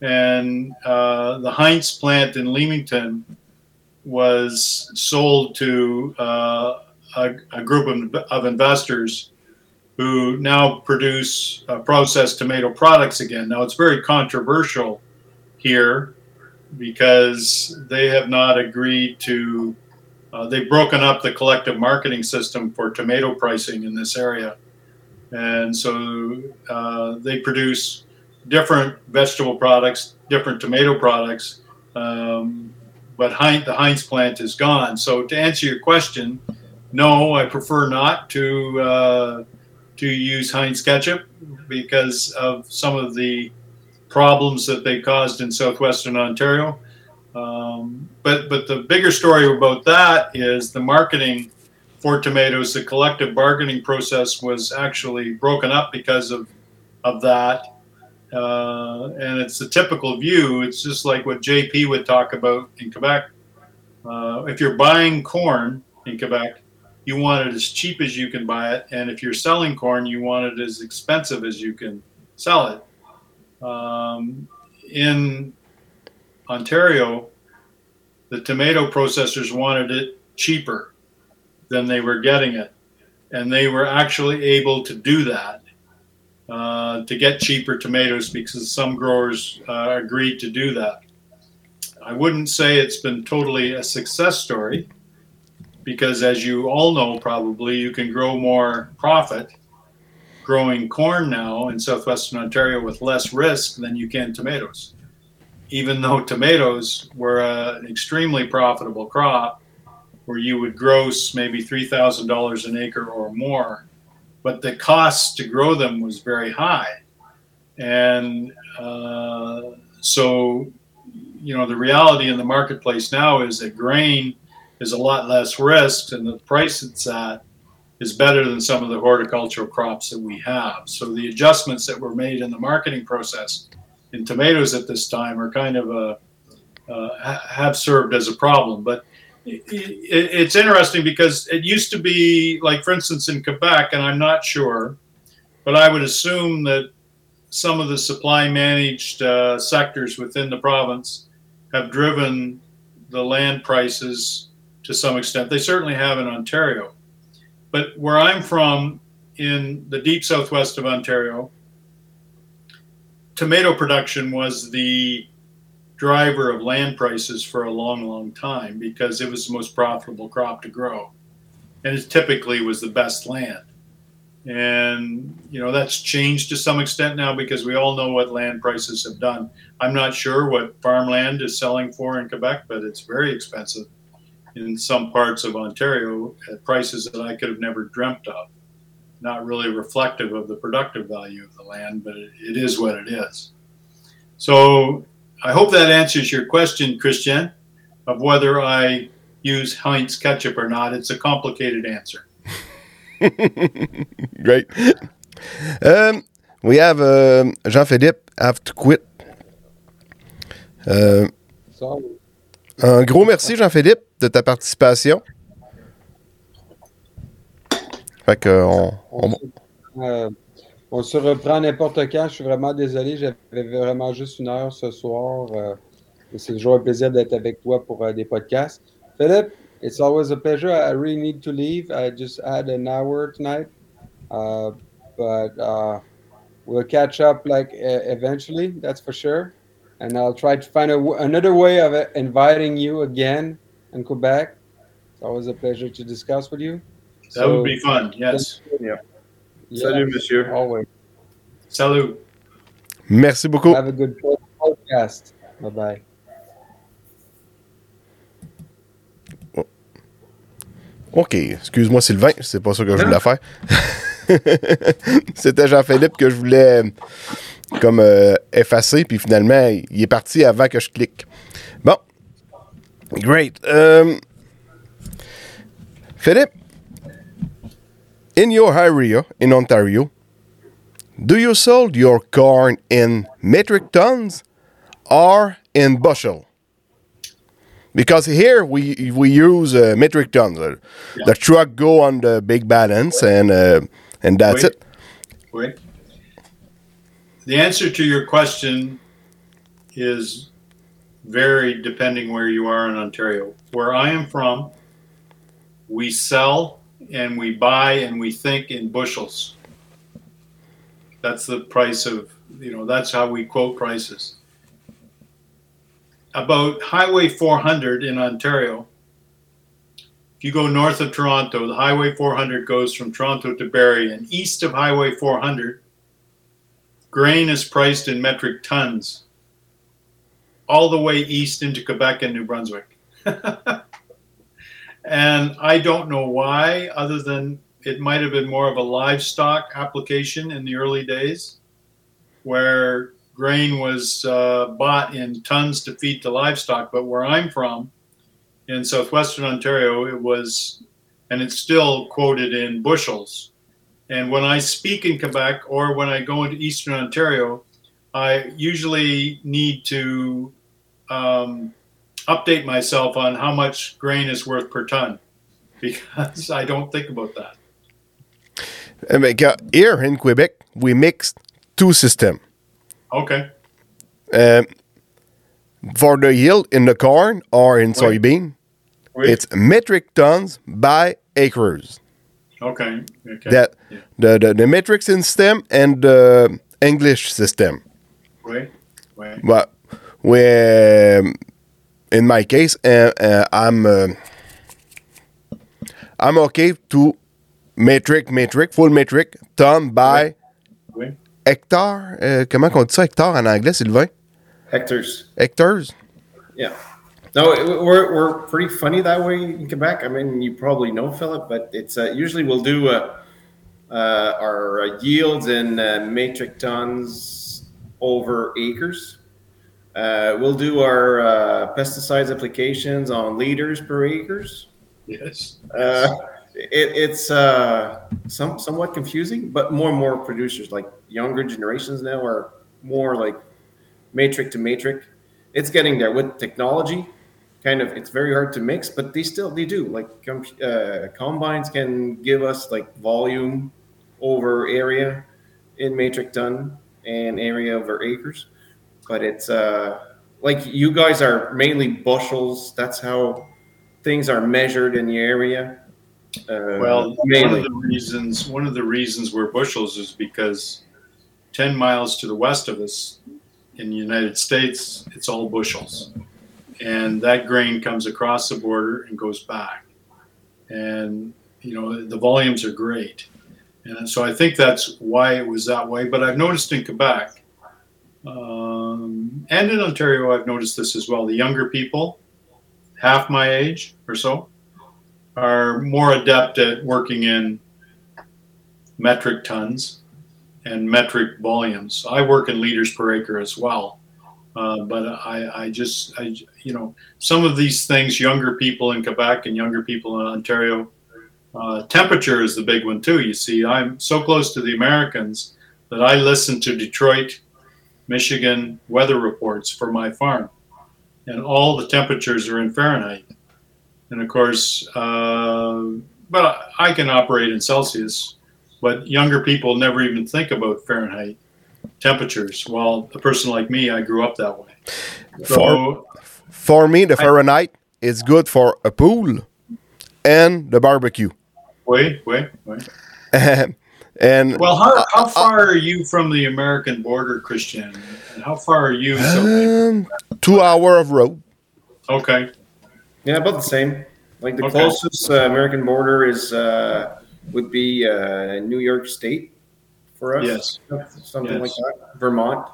And uh, the Heinz plant in Leamington was sold to uh, a, a, group of, of, investors who now produce uh, processed tomato products again. Now, it's very controversial here because they have not agreed to, uh, they've broken up the collective marketing system for tomato pricing in this area. And so uh, they produce different vegetable products, different tomato products, um, but Heinz, the Heinz plant is gone. So to answer your question, no, I prefer not to uh, to use Heinz ketchup because of some of the problems that they caused in southwestern Ontario. Um, but but the bigger story about that is the marketing for tomatoes. The collective bargaining process was actually broken up because of of that. Uh, and it's a typical view. It's just like what JP would talk about in Quebec. Uh, if you're buying corn in Quebec, you want it as cheap as you can buy it, and if you're selling corn, you want it as expensive as you can sell it. Um, in Ontario, the tomato processors wanted it cheaper than they were getting it, and they were actually able to do that uh, to get cheaper tomatoes because some growers uh, agreed to do that. I wouldn't say it's been totally a success story because, as you all know, probably you can grow more profit growing corn now in southwestern Ontario with less risk than you can tomatoes. Even though tomatoes were an extremely profitable crop, where you would gross maybe $3,000 an acre or more but the cost to grow them was very high. And uh, so, you know, the reality in the marketplace now is that grain is a lot less risk, and the price it's at is better than some of the horticultural crops that we have. So the adjustments that were made in the marketing process in tomatoes at this time are kind of a uh, have served as a problem. But it's interesting because it used to be like, for instance, in Quebec, and I'm not sure, but I would assume that some of the supply managed uh, sectors within the province have driven the land prices to some extent. They certainly have in Ontario. But where I'm from, in the deep southwest of Ontario, tomato production was the driver of land prices for a long, long time because it was the most profitable crop to grow. And it typically was the best land. And, you know, that's changed to some extent now because we all know what land prices have done. I'm not sure what farmland is selling for in Quebec, but it's very expensive in some parts of Ontario at prices that I could have never dreamt of. Not really reflective of the productive value of the land, but it, it is what it is. So I hope that answers your question, Christian, of whether I use Heinz ketchup or not. It's a complicated answer. Great. Um, we have uh, Jean-Philippe have to quit. Uh, un gros merci, Jean-Philippe, de ta participation. Fait que on, on... On se reprend n'importe quand. Je suis vraiment désolé. J'avais vraiment juste une heure ce soir. Euh, c'est toujours un plaisir d'être avec toi pour euh, des podcasts. Philip, it's always a pleasure. I really need to leave. I just had an hour tonight. Uh, but uh, we'll catch up like eventually, that's for sure. And I'll try to find a, another way of inviting you again in Quebec. It's always a pleasure to discuss with you. That so, would be fun, yes. Yeah. Salut, monsieur. Always. Salut. Merci beaucoup. Have a good podcast. Bye bye. Oh. OK. Excuse-moi, Sylvain. C'est pas ça que je voulais faire. C'était Jean-Philippe que je voulais comme euh, effacer, puis finalement, il est parti avant que je clique. Bon. Great. Um, Philippe, in your area in Ontario, do you sell your corn in metric tons or in bushel? Because here we we use uh, metric tons. Uh, yeah. The truck go on the big balance and uh, and that's Wait. it. Wait. The answer to your question is varied depending where you are in Ontario. Where I am from, we sell and we buy and we think in bushels. That's the price of, you know, that's how we quote prices. About Highway 400 in Ontario, if you go north of Toronto, the Highway 400 goes from Toronto to Barrie, and east of Highway 400, grain is priced in metric tons all the way east into Quebec and New Brunswick. And I don't know why, other than it might have been more of a livestock application in the early days, where grain was uh, bought in tons to feed the livestock. But where I'm from, in southwestern Ontario, it was, and it's still quoted in bushels. And when I speak in Quebec or when I go into eastern Ontario, I usually need to um, update myself on how much grain is worth per ton because I don't think about that. Here in Quebec, we mixed two systems. Okay. Um, for the yield in the corn or in Right. soybean, Wait. it's metric tons by acres. okay. Okay. That Yeah. the, the the metric system and the English system. Wait. Wait. But we, um, in my case, uh, uh, I'm uh, I'm okay to metric metric full metric ton by Wait. hectare. Euh, comment on dit ça hectare en anglais, Sylvain? Hectares. Hectares. Yeah. No, it- we're, we're pretty funny that way in Quebec. I mean, you probably know Philip, but it's uh, usually we'll do uh, uh, our uh, yields in uh, metric tons over acres. Uh, we'll do our uh, pesticides applications on liters per acres. Yes. Uh, it, it's uh, some, somewhat confusing, but more and more producers, like younger generations now, are more like matrix to matrix. It's getting there with technology. Kind of, it's very hard to mix, but they still they do. Like com- uh, combines can give us like volume over area in metric ton and area over acres, but it's uh like you guys are mainly bushels. That's how things are measured in the area. Uh, Well, one of the reasons one of the reasons we're bushels is because ten miles to the west of us in the United States, it's all bushels, and that grain comes across the border and goes back, and you know the volumes are great, and so I think that's why it was that way. But I've noticed in Quebec. Um, and in Ontario, I've noticed this as well. The younger people, half my age or so, are more adept at working in metric tons and metric volumes. I work in liters per acre as well. Uh, but I, I just, I, you know, some of these things, younger people in Quebec and younger people in Ontario, uh, temperature is the big one too. You see, I'm so close to the Americans that I listen to Detroit, Michigan weather reports for my farm, and all the temperatures are in Fahrenheit and of course, uh, but I can operate in Celsius. But younger people never even think about Fahrenheit temperatures. While a person like me, I grew up that way. So, For me, the Fahrenheit is good for a pool and the barbecue. wait, wait, wait. and Well, how, how far are you from the American border, Christian? And how far are you? Um, two hour of road. okay, Yeah, about the same. Like the Okay. closest uh, American border is uh, would be uh, New York State for us. Yes. something like that. Vermont.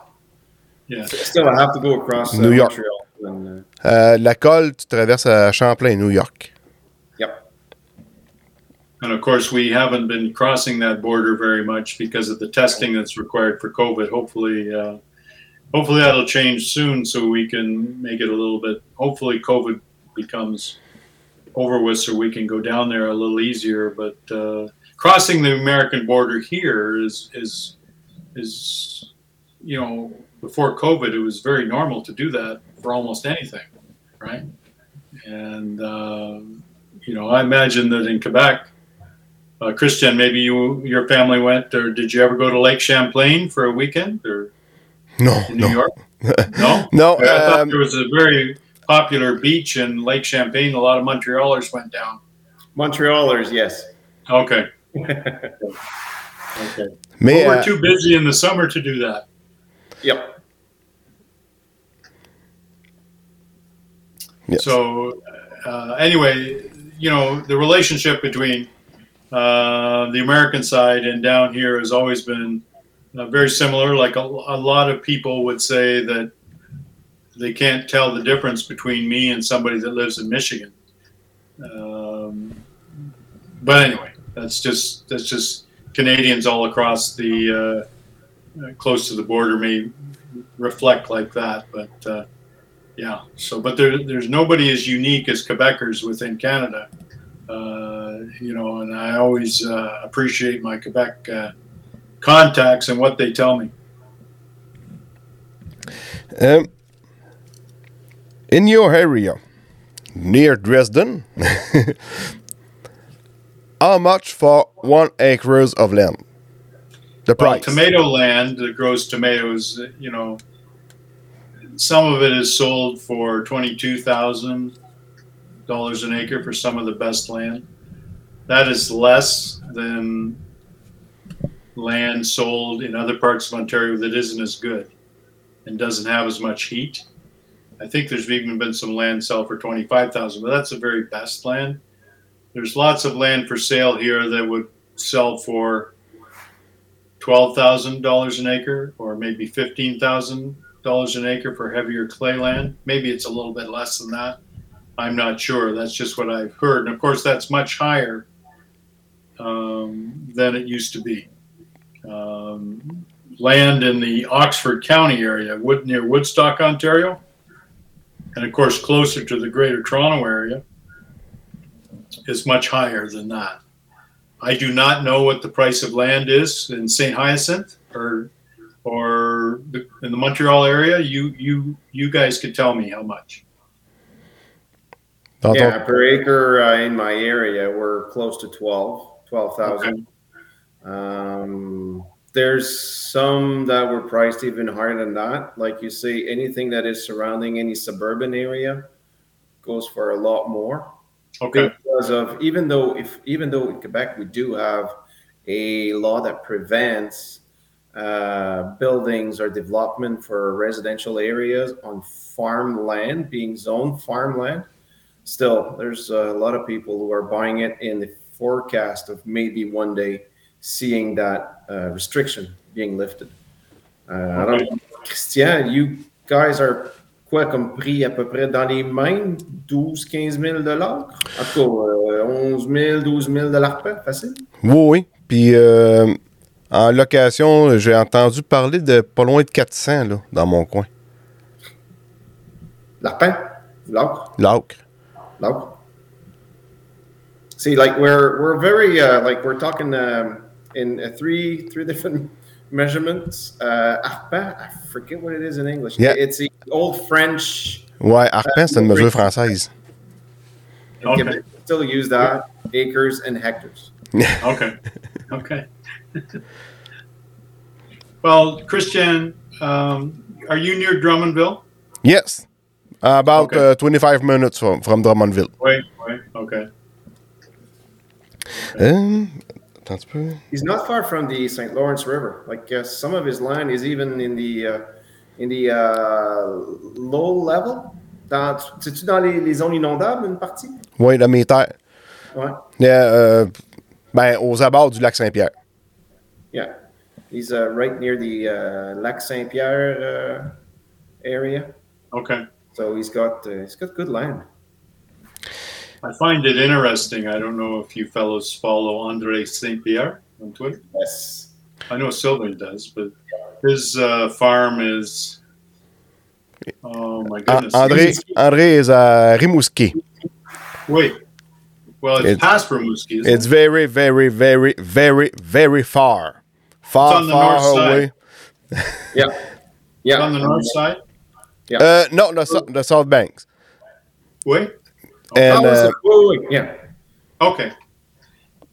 yes. Still, I have to go across uh, New York. Montreal. And, uh, Lacolle, tu traverses à Champlain, New York. And of course, we haven't been crossing that border very much because of the testing that's required for COVID. Hopefully, uh, hopefully that'll change soon, so we can make it a little bit. Hopefully, COVID becomes over with, so we can go down there a little easier. But uh, crossing the American border here is is is you know before COVID, it was very normal to do that for almost anything, right? And um, you know, I imagine that in Quebec. Uh, Christian, maybe you your family went, or did you ever go to Lake Champlain for a weekend, or No, in New no. York? No, No, I thought um, there was a very popular beach in Lake Champlain. A lot of Montrealers went down. Montrealers, yes. Okay. okay. mais Well, we're too busy in the summer to do that. Yep. yes. So, uh, anyway, you know, the relationship between uh, the American side and down here has always been uh, very similar. Like a, a lot of people would say that they can't tell the difference between me and somebody that lives in Michigan. Um, but anyway, that's just that's just Canadians all across the uh, close to the border may reflect like that. But uh, yeah, so but there, there's nobody as unique as Quebecers within Canada. Uh, you know, and I always uh, appreciate my Quebec uh, contacts and what they tell me. Um, in your area, near Dresden, how much for one acres of land? The Well, price. tomato land that grows tomatoes, you know, some of it is sold for twenty-two thousand dollars an acre for some of the best land. That is less than land sold in other parts of Ontario that isn't as good and doesn't have as much heat. I think there's even been some land sell for twenty-five thousand, but that's the very best land. There's lots of land for sale here that would sell for twelve thousand dollars an acre, or maybe fifteen thousand dollars an acre for heavier clay land. Maybe it's a little bit less than that. I'm not sure. That's just what I've heard, and of course, that's much higher um, than it used to be. Um, land in the Oxford County area, Wood, near Woodstock, Ontario, and of course, closer to the Greater Toronto area, is much higher than that. I do not know what the price of land is in St. Hyacinthe or or in the Montreal area. You you you guys could tell me how much. Yeah, per acre uh, in my area, we're close to 12, 12,000. Um, there's some that were priced even higher than that. Like you say, anything that is surrounding any suburban area goes for a lot more. Okay. Because of even though if even though in Quebec we do have a law that prevents uh, buildings or development for residential areas on farmland being zoned farmland still there's a lot of people who are buying it in the forecast of maybe one day seeing that uh, restriction being lifted. Uh, I don't know, Christian, you guys are quoi comme prix à peu près dans les mêmes 12 15 000 dollars? En tout cas euh, 11 000 12 000 dollars par facile Oui, oui. Puis euh, en location, j'ai entendu parler de pas loin de 400 là, dans mon coin. Lapin? L'ocre L'ocre. L'ocre See, like we're we're very uh, like we're talking um, in uh, three three different measurements. Uh, arpent, I forget what it is in English. Yeah. It's the old French. Ouais, arpent, c'est une mesure française. in Okay. Still use that acres and hectares. Okay. Okay. well, Christian, um, are you near Drummondville? Yes. About Okay. uh, 25 minutes from, from Drummondville. Wait, wait. Okay. Um, attends un petit peu. He's not far from the St. Lawrence River. Like uh, some of his land is even in the uh, in the uh, low level. Dans, c'est-tu dans les, les zones inondables une partie? Oui, dans mes terres. Ouais. Yeah, euh, ben, aux abords du lac Saint-Pierre. Yeah, he's uh, right near the uh, Lac Saint Pierre uh, area. Okay. So he's got uh, he's got good land. I find it interesting. I don't know if you fellows follow Andre St. Pierre on Twitter. Yes. I know Sylvain does, but his uh, farm is. Oh my An- goodness. André, André is à Rimouski. Wait. Well, it's, It's- past Rimouski. Isn't It's it? very, very, very, very, very far. Far, on the far north side. away. Yeah. Yeah. on the north side. Uh, no, the, sou- the South Banks. Wait. And Oh, uh, it- oh, wait, yeah. Okay.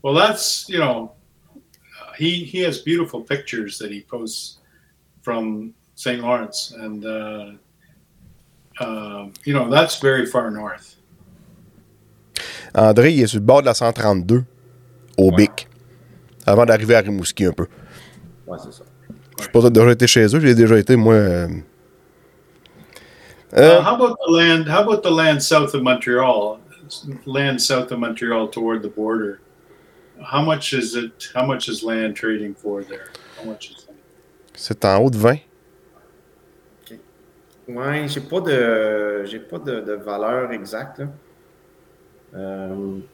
Well, that's you know, uh, he he has beautiful pictures that he posts from St. Lawrence, and uh, um, you know that's very far north. André, il est sur le bord de la 132, au Bic, avant d'arriver à Rimouski un peu. Ouais, c'est ça. Je sais pas si t'as déjà été chez eux, j'ai déjà été, moi. Euh, Uh, euh, how about the land? How about the land south of Montreal? Land south of Montreal toward the border. How much is it? How much is land trading for there? How much is that? c'est en haut de 20. Ouais, j'ai pas de j'ai pas de, de valeur exacte. Là. Um,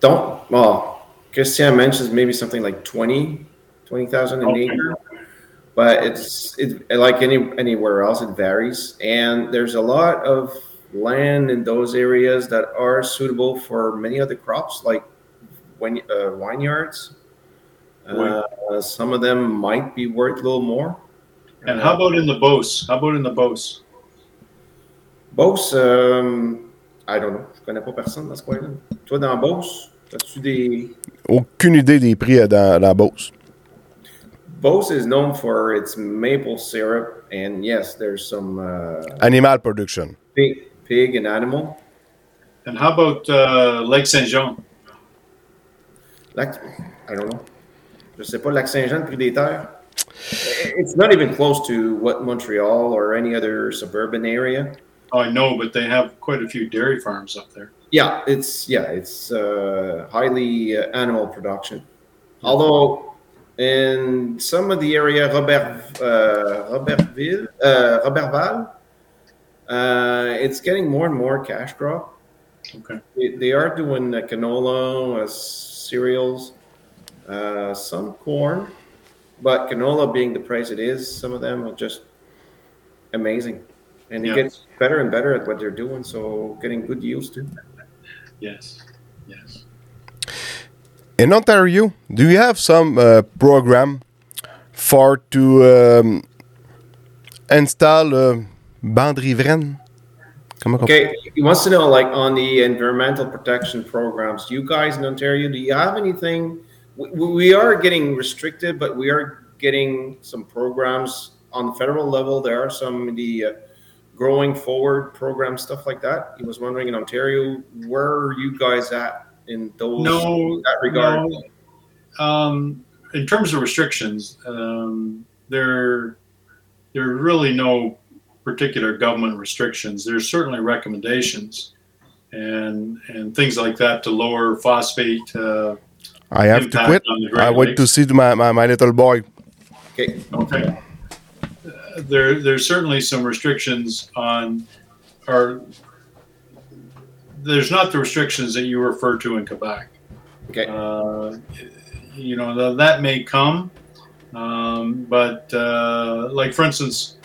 don't well, Christian mentions maybe something like 20 20,000 an Okay. acre. But it's it like any anywhere else it varies and there's a lot of land in those areas that are suitable for many other crops like when uh, vineyards Wine. uh, some of them might be worth a little more And how about in the Beauce? How about in the Beauce? Beauce euh, I don't know je connais pas personne dans ce coin-là toi dans Beauce as-tu des Aucune idée des prix dans, dans Beauce. Beauce is known for its maple syrup and yes there's some uh, Animal Production. pig, pig and animal And how about uh, Lake Saint Jean? Lac, I don't know. Je sais pas, Lac Saint-Jean, le prix des terres. It's not even close to what Montreal or any other suburban area. Oh, I know, but they have quite a few dairy farms up there. Yeah, it's yeah, it's uh, highly uh, animal production. Although in some of the area, Robert uh, Robertville, uh, Roberval, uh, it's getting more and more cash crop. Okay. They, they are doing uh, canola, uh, cereals, uh, some corn, but canola being the price it is, some of them are just amazing. And they Yeah. get better and better at what they're doing, so getting good yields too. Yes. Yes. In Ontario, do you have some uh, program for to um, install uh, bande riveraine? Okay, he wants to know, like, on the environmental protection programs, you guys in Ontario, do you have anything? We, we are getting restricted, but we are getting some programs on the federal level. There are some the uh, growing forward program stuff like that. He was wondering in Ontario, where are you guys at in those No, that regard? no. Um, in terms of restrictions, um, there there are really no particular government restrictions. There's certainly recommendations and and things like that to lower phosphate. Uh, I have to quit. on the Great I want to see my, my, my little boy. Okay, Okay. Uh, There, there's certainly some restrictions on, or there's not the restrictions that you refer to in Quebec. okay. Uh, you know, th- that may come, um, but uh, like for instance,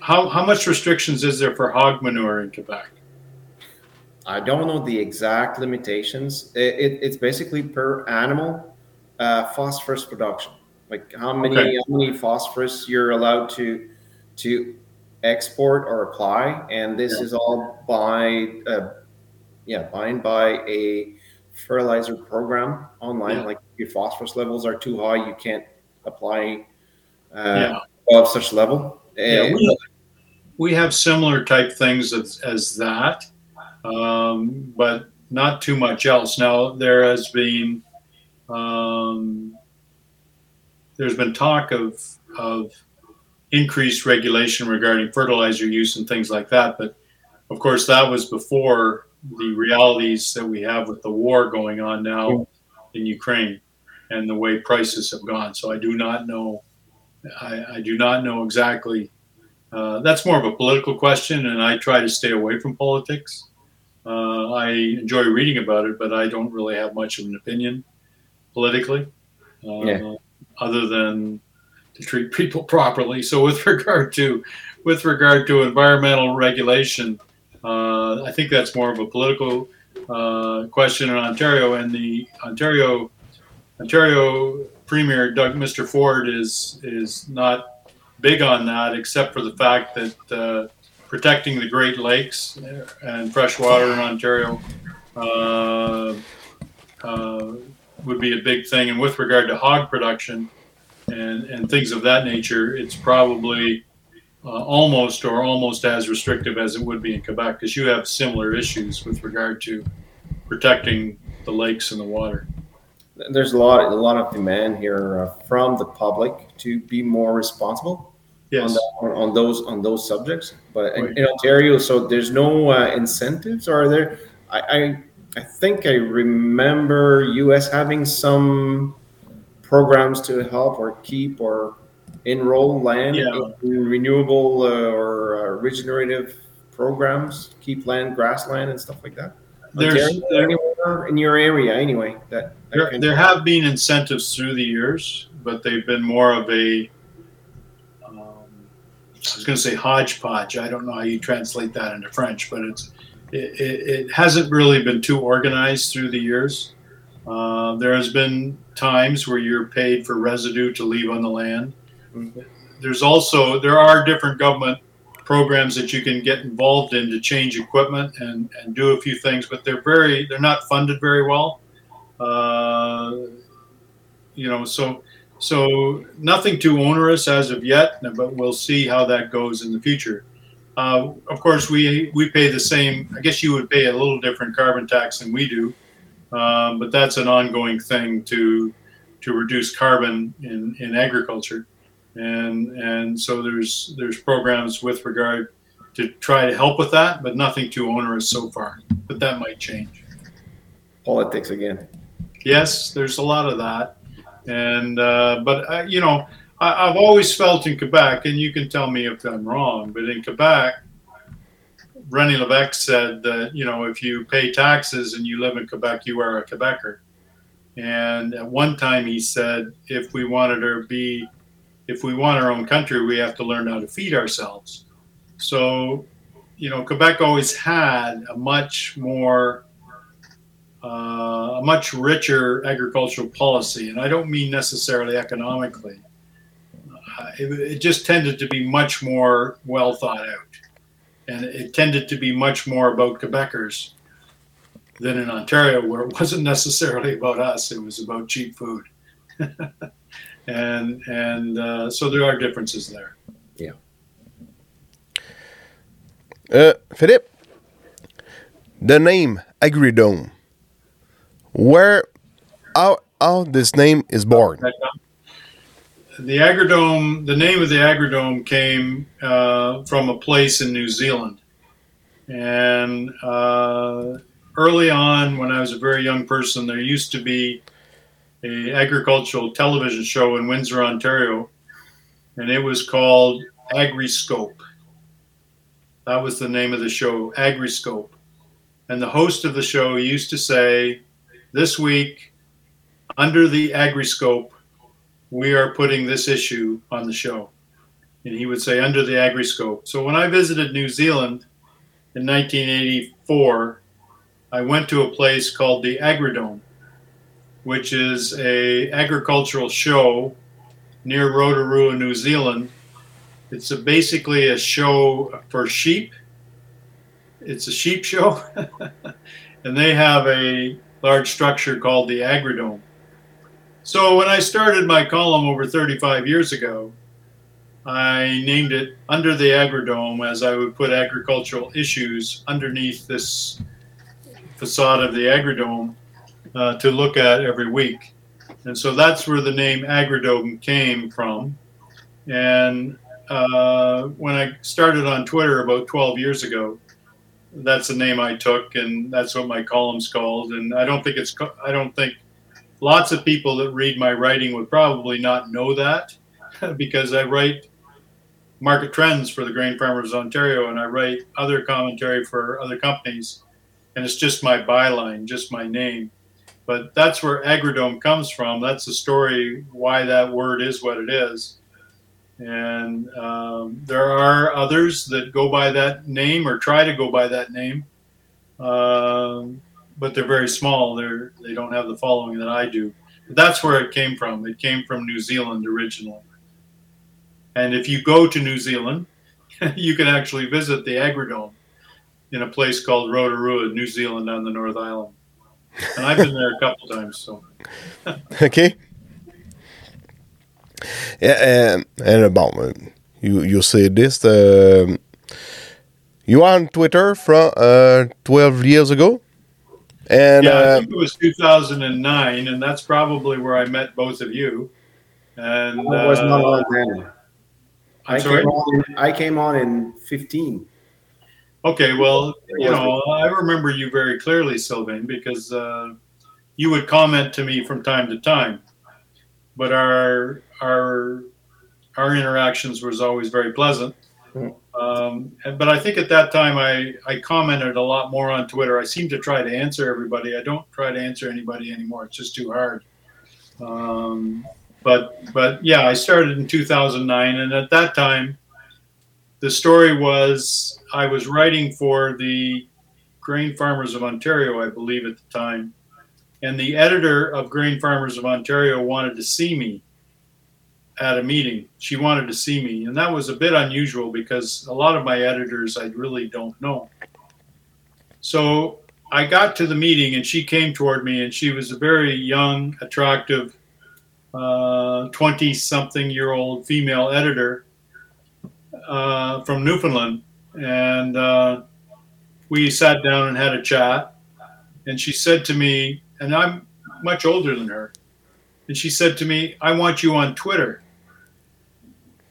how, how much restrictions is there for hog manure in Quebec? I don't know the exact limitations. It, it, it's basically per animal uh, phosphorus production. Like how many Okay. how many phosphorus you're allowed to to export or apply, and this Yeah. is all by uh, yeah bind by a fertilizer program online. Yeah. Like if your phosphorus levels are too high, you can't apply uh, Yeah. above such level. Yeah, And- we, we have similar type things as, as that, um, but not too much else. Now there has been um, there's been talk of of increased regulation regarding fertilizer use and things like that, but of course that was before the realities that we have with the war going on now in Ukraine and the way prices have gone. So I do not know. I, I do not know exactly uh, that's more of a political question, and I try to stay away from politics. Uh, I enjoy reading about it, but I don't really have much of an opinion politically, uh, Yeah. other than to treat people properly. So, with regard to with regard to environmental regulation, I think that's more of a political uh, question in Ontario, and the Ontario Ontario Premier Doug Mr. Ford is is not big on that, except for the fact that uh, protecting the Great Lakes and fresh water in Ontario uh, uh, would be a big thing. And with regard to hog production and, and things of that nature, it's probably uh, almost or almost as restrictive as it would be in Quebec because you have similar issues with regard to protecting the lakes and the water. there's a lot a lot of demand here uh, from the public to be more responsible on, Yes. the, on, on those on those subjects. But in, Right. in Ontario, so there's no uh, incentives. Or are there? I, I I think I remember U.S. having some programs to help or keep or enroll land Yeah. in renewable uh, or uh, regenerative programs, keep land, grassland, and stuff like that. There's, there, anywhere in your area, anyway. That, that There, there have been incentives through the years, but they've been more of a I was going to say hodgepodge. I don't know how you translate that into French, but it's it, it, it hasn't really been too organized through the years. Uh, there has been times where you're paid for residue to leave on the land. There's also there are different government programs that you can get involved in to change equipment and, and do a few things, but they're very they're not funded very well. Uh, you know, so so nothing too onerous as of yet, but we'll see how that goes in the future. Uh, of course, we we pay the same. I guess you would pay a little different carbon tax than we do, um, but that's an ongoing thing to to reduce carbon in, in agriculture, and and so there's there's programs with regard to try to help with that, but nothing too onerous so far. But that might change. Politics again. Yes, there's a lot of that, and uh, but uh, you know I, I've always felt in Quebec, and you can tell me if I'm wrong, but in Quebec, René Levesque said that you know if you pay taxes and you live in Quebec, you are a Quebecer. And at one time he said, if we wanted to be, if we want our own country, we have to learn how to feed ourselves. So, you know, Quebec always had a much more, uh, a much richer agricultural policy, and I don't mean necessarily economically. Uh, it, it just tended to be much more well thought out, and it tended to be much more about Quebecers than in Ontario, where it wasn't necessarily about us; it was about cheap food. and and uh, so there are differences there. Uh, Philip, the name Agridome, where, how, how this name is born? The Agrodome, the name of the Agridome came uh, from a place in New Zealand. And uh, early on, when I was a very young person, there used to be a agricultural television show in Windsor, Ontario, and it was called AgriScope. That was the name of the show, AgriScope. And the host of the show used to say, This week, under the AgriScope, we are putting this issue on the show. And he would say, Under the AgriScope. So when I visited New Zealand in 1984, I went to a place called the Agridome, which is a agricultural show near Rotorua, New Zealand, it's a, basically a show for sheep. It's a sheep show, and they have a large structure called the Agridome. So when I started my column over 35 years ago, I named it Under the Agridome as I would put agricultural issues underneath this facade of the Agridome uh, to look at every week. And so that's where the name Agridome came from. And uh, when I started on Twitter about 12 years ago, that's the name I took, and that's what my column's called. And I don't think it's I don't think lots of people that read my writing would probably not know that because I write market trends for the Grain Farmers of Ontario, and I write other commentary for other companies, and it's just my byline, just my name. But that's where agrodome comes from. That's the story why that word is what it is and um, there are others that go by that name or try to go by that name, um, but they're very small. They're they don't have the following that I do. But that's where it came from. It came from New Zealand originally. And if you go to New Zealand, you can actually visit the Agrodome in a place called Rotorua, New Zealand, on the North Island. And I've been there a couple times. So. okay. Yeah, and, and bon, you you say this. Uh, you on Twitter from uh, twelve years ago, and yeah, I uh, think it was 2009, and that's probably where I met both of you. And I was not uh, on then. I'm I sorry? came on. I came on in 15. Okay, well, you know, I remember you very clearly, Sylvain, because uh, you would comment to me from time to time. But our our our interactions was always very pleasant. Mm. Um, but I think at that time I, I commented a lot more on Twitter. I seem to try to answer everybody. I don't try to answer anybody anymore. It's just too hard. Um, but but yeah, I started in 2009, and at that time, the story was I was writing for the Grain Farmers of Ontario, I believe at the time, and the editor of Grain Farmers of Ontario wanted to see me at a meeting. She wanted to see me, and that was a bit unusual because a lot of my editors I really don't know. So I got to the meeting, and she came toward me, and she was a very young, attractive, uh, twenty-something-year-old female editor uh, from Newfoundland, and uh, we sat down and had a chat. And she said to me, and I'm much older than her, and she said to me, "I want you on Twitter."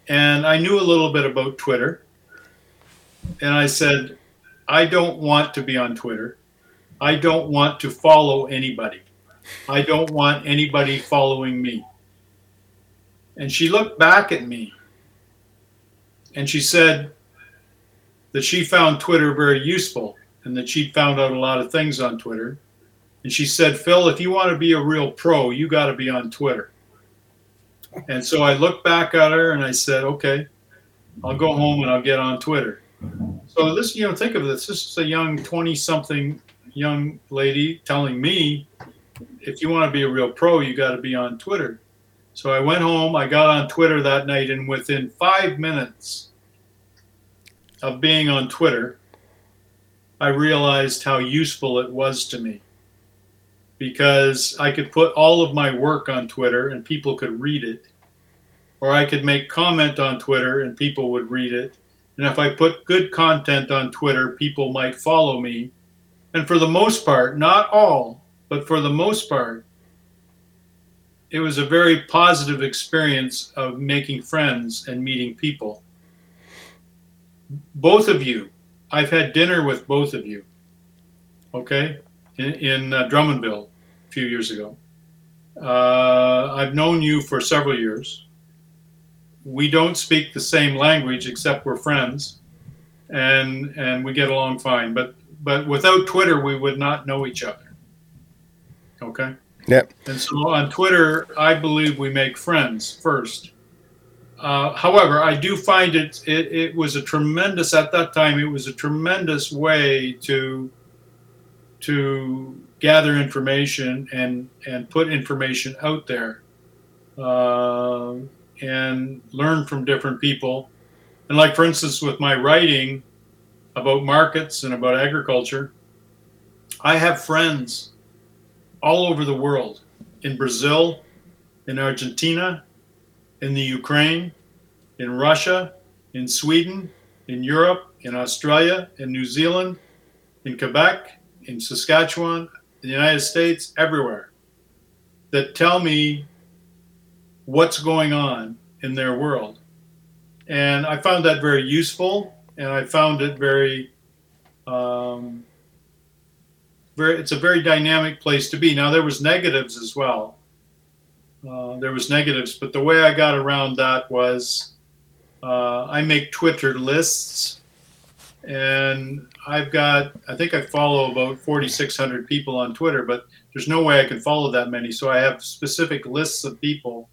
And I knew a little bit about Twitter, and I said, "I don't want to be on Twitter. I don't want to follow anybody. I don't want anybody following me." And she looked back at me and she said that she found Twitter very useful and that she'd found out a lot of things on Twitter. And she said, Phil, if you want to be a real pro, you got to be on Twitter. And so I looked back at her and I said, okay, I'll go home and I'll get on Twitter. So this, you know, think of this. This is a young 20 something young lady telling me, if you want to be a real pro, you got to be on Twitter. So I went home, I got on Twitter that night, and within five minutes of being on Twitter, I realized how useful it was to me because I could put all of my work on Twitter and people could read it, or I could make comment on Twitter and people would read it. And if I put good content on Twitter, people might follow me. And for the most part, not all, but for the most part, it was a very positive experience of making friends and meeting people. Both of you, I've had dinner with both of you, okay, in, in uh, Drummondville a few years ago. Uh, I've known you for several years. We don't speak the same language except we're friends, and and we get along fine. But but without Twitter, we would not know each other. Okay. Yep. And so on Twitter, I believe we make friends first. Uh, however, I do find it, it it was a tremendous at that time. It was a tremendous way to to gather information and and put information out there uh, and learn from different people. And like for instance, with my writing about markets and about agriculture, I have friends all over the world in Brazil, in Argentina, in the Ukraine, in Russia, in Sweden, in Europe, in Australia, in New Zealand, in Quebec, in Saskatchewan, in the United States, everywhere that tell me what's going on in their world. And I found that very useful and I found it very um, very it's a very dynamic place to be. Now there was negatives as well. Uh, there was negatives, but the way I got around that was uh, I make Twitter lists, and I've got I think I follow about 4,600 people on Twitter, but there's no way I can follow that many. So I have specific lists of people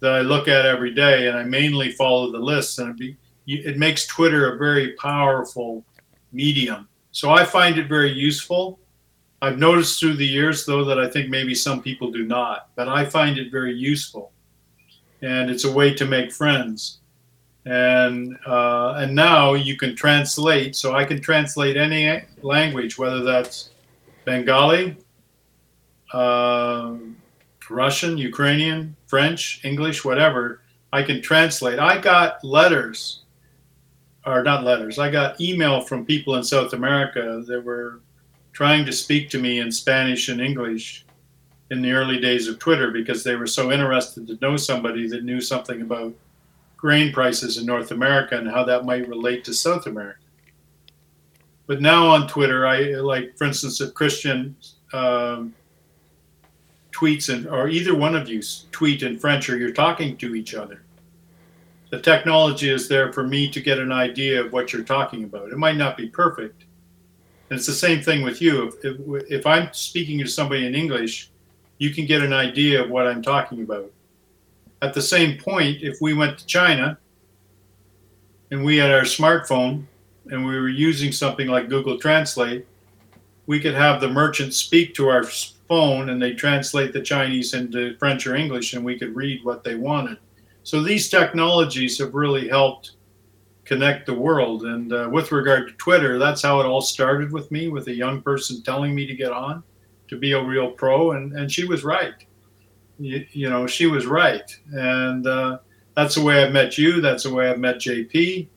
that I look at every day, and I mainly follow the lists, and it, be, it makes Twitter a very powerful medium. So I find it very useful. I've noticed through the years, though, that I think maybe some people do not, but I find it very useful, and it's a way to make friends. And uh, and now you can translate, so I can translate any language, whether that's Bengali, uh, Russian, Ukrainian, French, English, whatever. I can translate. I got letters, or not letters. I got email from people in South America that were trying to speak to me in Spanish and English in the early days of Twitter because they were so interested to know somebody that knew something about grain prices in North America and how that might relate to South America. But now on Twitter, I like, for instance, if Christian um, tweets in, or either one of you tweet in French, or you're talking to each other, the technology is there for me to get an idea of what you're talking about. It might not be perfect, and it's the same thing with you. If, if, if, I'm speaking to somebody in English, you can get an idea of what I'm talking about. At the same point, if we went to China and we had our smartphone and we were using something like Google Translate, we could have the merchant speak to our phone and they translate the Chinese into French or English and we could read what they wanted. So these technologies have really helped connect the world. And uh, with regard to Twitter, that's how it all started with me, with a young person telling me to get on, to be a real pro, and and she was right. You, you know, she was right, and uh, that's the way I've met you. That's the way I've met JP.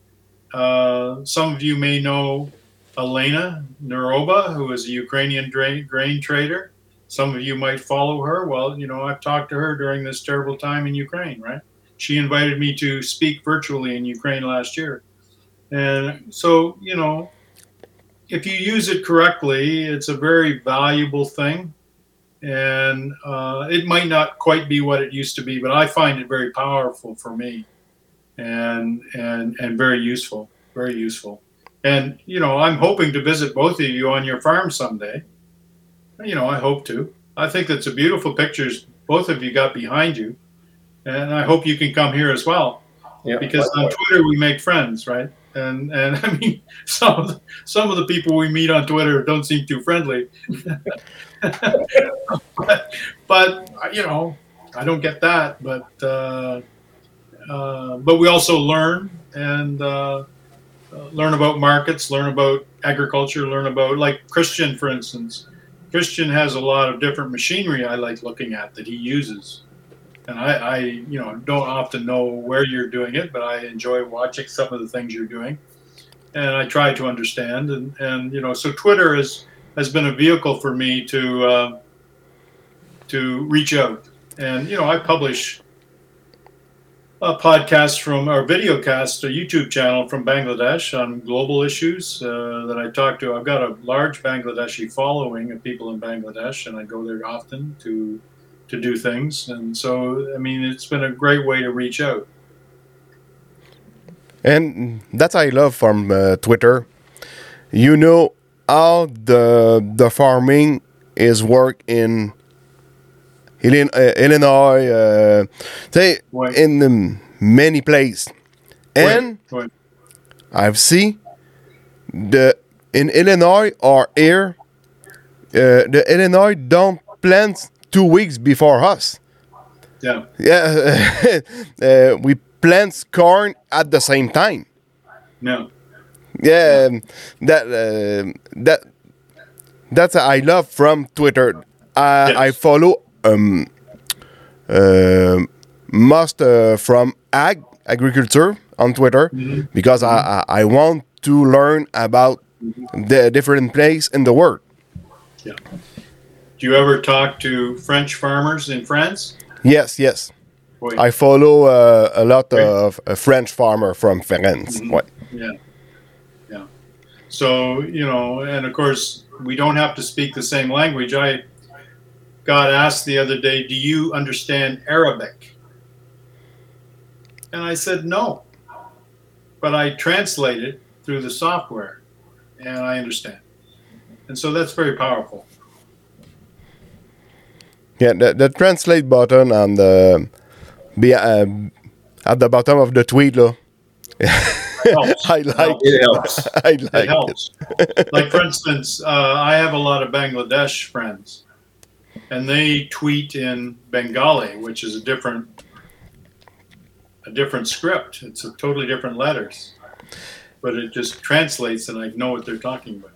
Uh, some of you may know Elena Neroba, who is a Ukrainian grain trader. Some of you might follow her. Well, you know, I've talked to her during this terrible time in Ukraine, right? She invited me to speak virtually in Ukraine last year. And so, you know, if you use it correctly, it's a very valuable thing. And uh, it might not quite be what it used to be, but I find it very powerful for me and and and very useful, very useful. And you know, I'm hoping to visit both of you on your farm someday. You know, I hope to. I think that's a beautiful pictures both of you got behind you, and I hope you can come here as well. Because on Twitter we make friends, right? And and I mean, some of the, some of the people we meet on Twitter don't seem too friendly. but, but you know, I don't get that. But uh, uh, but we also learn and uh, learn about markets, learn about agriculture, learn about like Christian, for instance. Christian has a lot of different machinery I like looking at that he uses. And I, I, you know, don't often know where you're doing it, but I enjoy watching some of the things you're doing, and I try to understand. And, and you know, so Twitter is has been a vehicle for me to uh, to reach out. And you know, I publish a podcast from our video cast, a YouTube channel from Bangladesh on global issues uh, that I talk to. I've got a large Bangladeshi following of people in Bangladesh, and I go there often to to do things. And so, I mean, it's been a great way to reach out. And that's I love from uh, Twitter. You know how the the farming is work in uh, Illinois, uh, say Ouais. in the many places, and ouais. I've seen the in Illinois or here, uh, the Illinois don't plant two weeks before us. yeah, Yeah, uh, we plant corn at the same time. no, Yeah, um, that uh, that that's I love from Twitter. I I follow um uh, most uh, from ag agriculture on Twitter because I, I I want to learn about the different place in the world. yeah. Do you ever talk to French farmers in France? Yes, yes. Oui. I follow uh, a lot of uh, French farmer from France. Ouais. Yeah. Yeah. So, you know, and of course, we don't have to speak the same language. I got asked the other day, Do you understand Arabic? And I said, No. But I translate it through the software and I understand. And so that's very powerful. Yeah, the, the translate button on the be uh, at the bottom of the tweet, lo. I like It helps. I like It it. helps. like, for instance, uh, I have a lot of Bangladesh friends, and they tweet in Bengali, which is a different a different script. It's a totally different letters, but it just translates, and I know what they're talking about.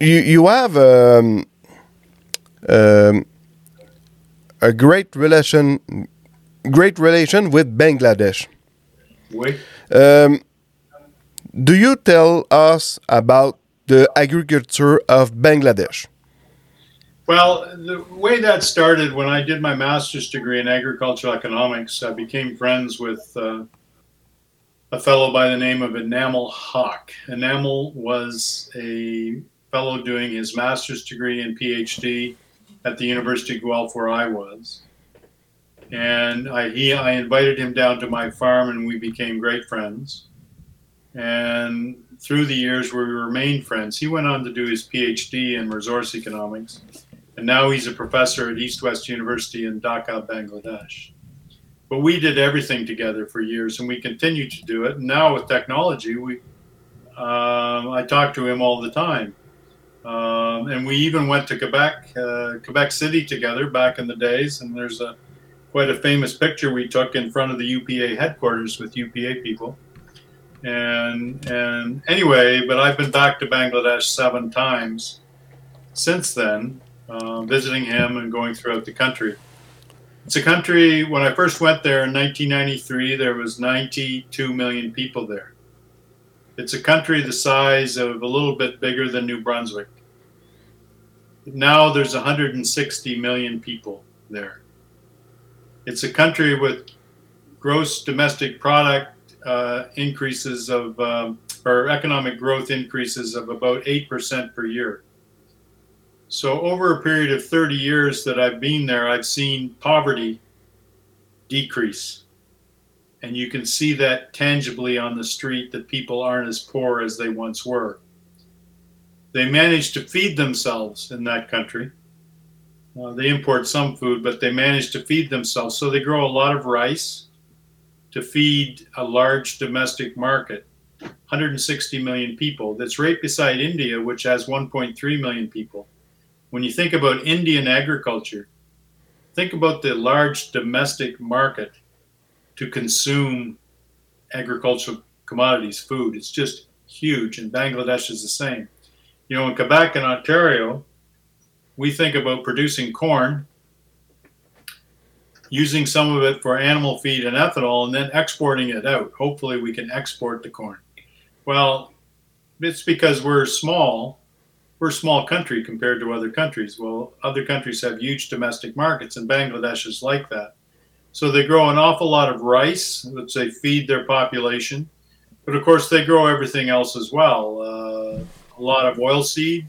You you have um, um, a great relation, great relation with Bangladesh. Wait. Um, do you tell us about the agriculture of Bangladesh? Well, the way that started when I did my master's degree in agricultural economics, I became friends with uh, a fellow by the name of Enamul Haque. Enamul was a fellow doing his master's degree and PhD at the University of Guelph, where I was. And I, he, I invited him down to my farm, and we became great friends. And through the years, we remained friends. He went on to do his PhD in resource economics and now he's a professor at East West University in Dhaka, Bangladesh. but we did everything together for years, and we continue to do it. And now with technology, we um, I talk to him all the time. Um, and we even went to Quebec, uh, Quebec City together back in the days. And there's a quite a famous picture we took in front of the UPA headquarters with UPA people. And and anyway, but I've been back to Bangladesh seven times since then, uh, visiting him and going throughout the country. It's a country. When I first went there in 1993, there was 92 million people there. It's a country the size of a little bit bigger than New Brunswick. Now there's 160 million people there. It's a country with gross domestic product uh, increases of, um, or economic growth increases of about 8% per year. So, over a period of 30 years that I've been there, I've seen poverty decrease. And you can see that tangibly on the street that people aren't as poor as they once were. They manage to feed themselves in that country. Uh, they import some food, but they manage to feed themselves. So they grow a lot of rice to feed a large domestic market 160 million people that's right beside India, which has 1.3 million people. When you think about Indian agriculture, think about the large domestic market to consume agricultural commodities, food. It's just huge, and Bangladesh is the same. You know, in Quebec and Ontario, we think about producing corn, using some of it for animal feed and ethanol, and then exporting it out. Hopefully, we can export the corn. Well, it's because we're small. We're a small country compared to other countries. Well, other countries have huge domestic markets, and Bangladesh is like that. So they grow an awful lot of rice, which they feed their population. But of course, they grow everything else as well. Uh, a lot of oilseed,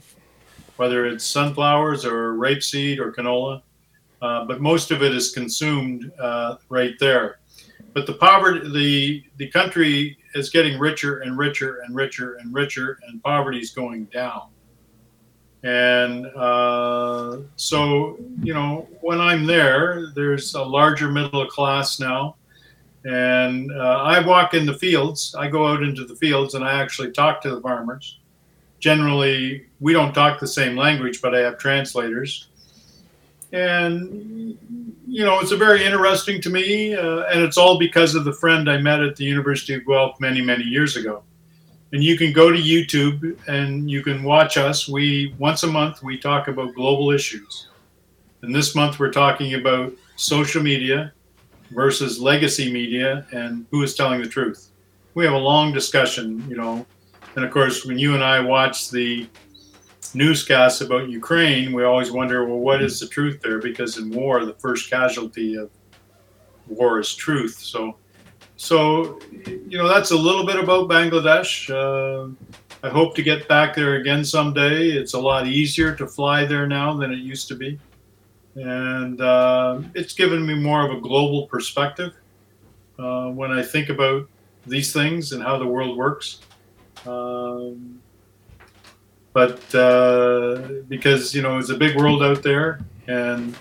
whether it's sunflowers or rapeseed or canola. Uh, but most of it is consumed uh, right there. But the poverty, the the country is getting richer and richer and richer and richer, and poverty is going down. And uh, so, you know, when I'm there, there's a larger middle class now. And uh, I walk in the fields. I go out into the fields and I actually talk to the farmers. Generally, we don't talk the same language, but I have translators. And, you know, it's a very interesting to me. Uh, and it's all because of the friend I met at the University of Guelph many, many years ago and you can go to YouTube and you can watch us. We once a month we talk about global issues, and this month we're talking about social media versus legacy media and who is telling the truth. We have a long discussion, you know, and of course when you and I watch the newscasts about Ukraine, we always wonder, well, what is the truth there? Because in war, the first casualty of war is truth. So so, you know, that's a little bit about Bangladesh. Uh, I hope to get back there again someday. It's a lot easier to fly there now than it used to be. And uh, it's given me more of a global perspective uh, when I think about these things and how the world works. Um, but uh, because, you know, it's a big world out there and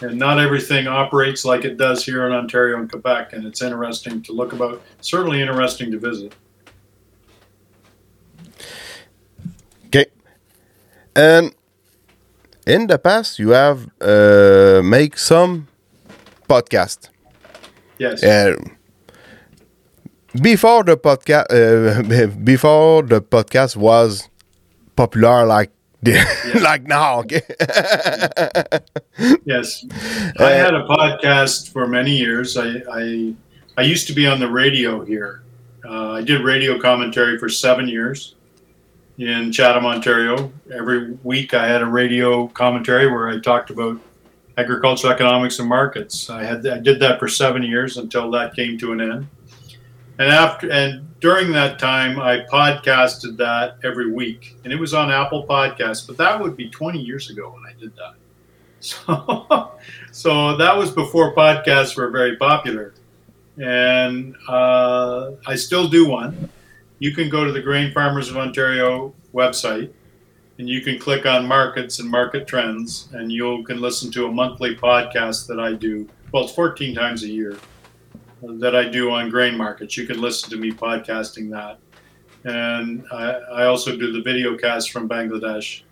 and not everything operates like it does here in Ontario and Quebec. And it's interesting to look about, certainly interesting to visit. Okay. And in the past, you have uh, make some podcast. Yes. And before the podcast, uh, before the podcast was popular like like now. Okay? yes, I had a podcast for many years. I I, I used to be on the radio here. Uh, I did radio commentary for seven years in Chatham, Ontario. Every week, I had a radio commentary where I talked about agricultural economics and markets. I had I did that for seven years until that came to an end. And after and during that time, I podcasted that every week, and it was on Apple Podcasts. But that would be 20 years ago when I did that. So, so that was before podcasts were very popular, and uh, I still do one. You can go to the Grain Farmers of Ontario website, and you can click on markets and market trends, and you can listen to a monthly podcast that I do. Well, it's 14 times a year that I do on grain markets. You can listen to me podcasting that. And I, I also do the video cast from Bangladesh.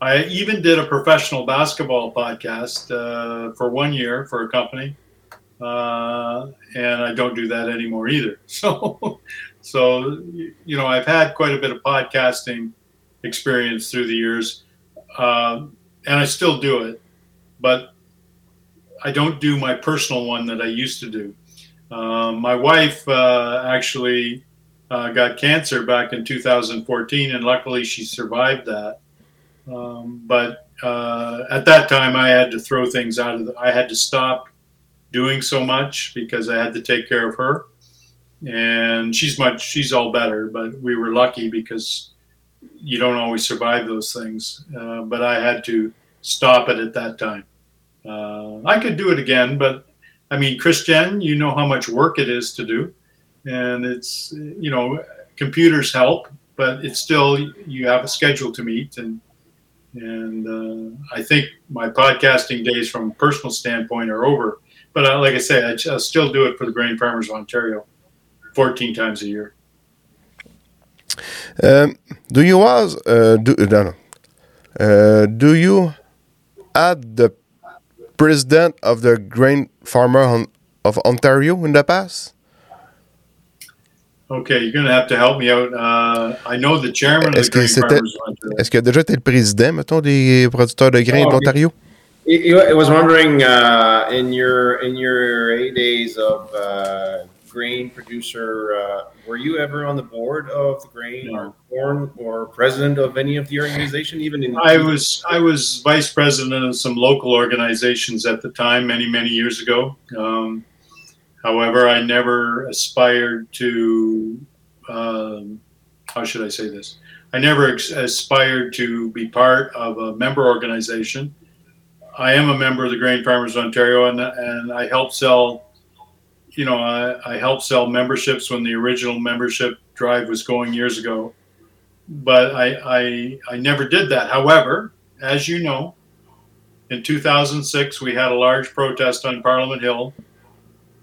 I even did a professional basketball podcast uh, for one year for a company. Uh, and I don't do that anymore either. So, so you know, I've had quite a bit of podcasting experience through the years, um, and I still do it, but I don't do my personal one that I used to do. Um, my wife uh, actually uh, got cancer back in 2014, and luckily she survived that. Um, but uh, at that time, I had to throw things out of the, I had to stop doing so much because I had to take care of her. And she's much, she's all better, but we were lucky because you don't always survive those things. Uh, but I had to stop it at that time. Uh, I could do it again, but I mean, Christian, you know how much work it is to do. And it's, you know, computers help, but it's still, you have a schedule to meet. And, and uh, I think my podcasting days from a personal standpoint are over but like I say, I, I still do it for the Grain Farmers of Ontario, 14 times a year. Um, do you was uh, do. Uh, do you add the president of the grain farmer on, of Ontario in the past? Okay, you're going to have to help me out. Uh, I know the chairman. Est-ce qu'il a déjà été le président, mettons, des producteurs de grains Oh, de l'Ontario? I, I was wondering uh, in your in your eight days of uh, grain producer, uh, were you ever on the board of the grain or corn or president of any of the organization? Even in I was I was vice president of some local organizations at the time, many many years ago. Um, however, I never aspired to. Um, how should I say this? I never ex- aspired to be part of a member organization. I am a member of the Grain Farmers of Ontario, and and I help sell. You know, I, I helped sell memberships when the original membership drive was going years ago, but I, I I never did that. However, as you know, in 2006 we had a large protest on Parliament Hill,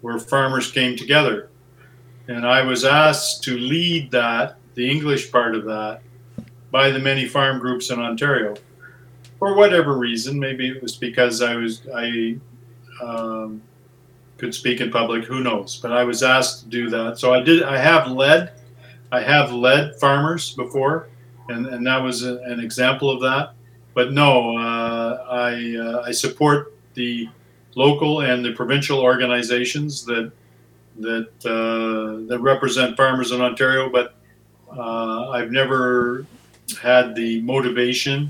where farmers came together, and I was asked to lead that, the English part of that, by the many farm groups in Ontario for whatever reason. Maybe it was because I was I um, could speak in public. Who knows? But I was asked to do that, so I did. I have led. I have led farmers before, and and that was a, an example of that. But no, uh, I uh, I support the local and the provincial organizations that that uh, that represent farmers in Ontario. But uh, I've never had the motivation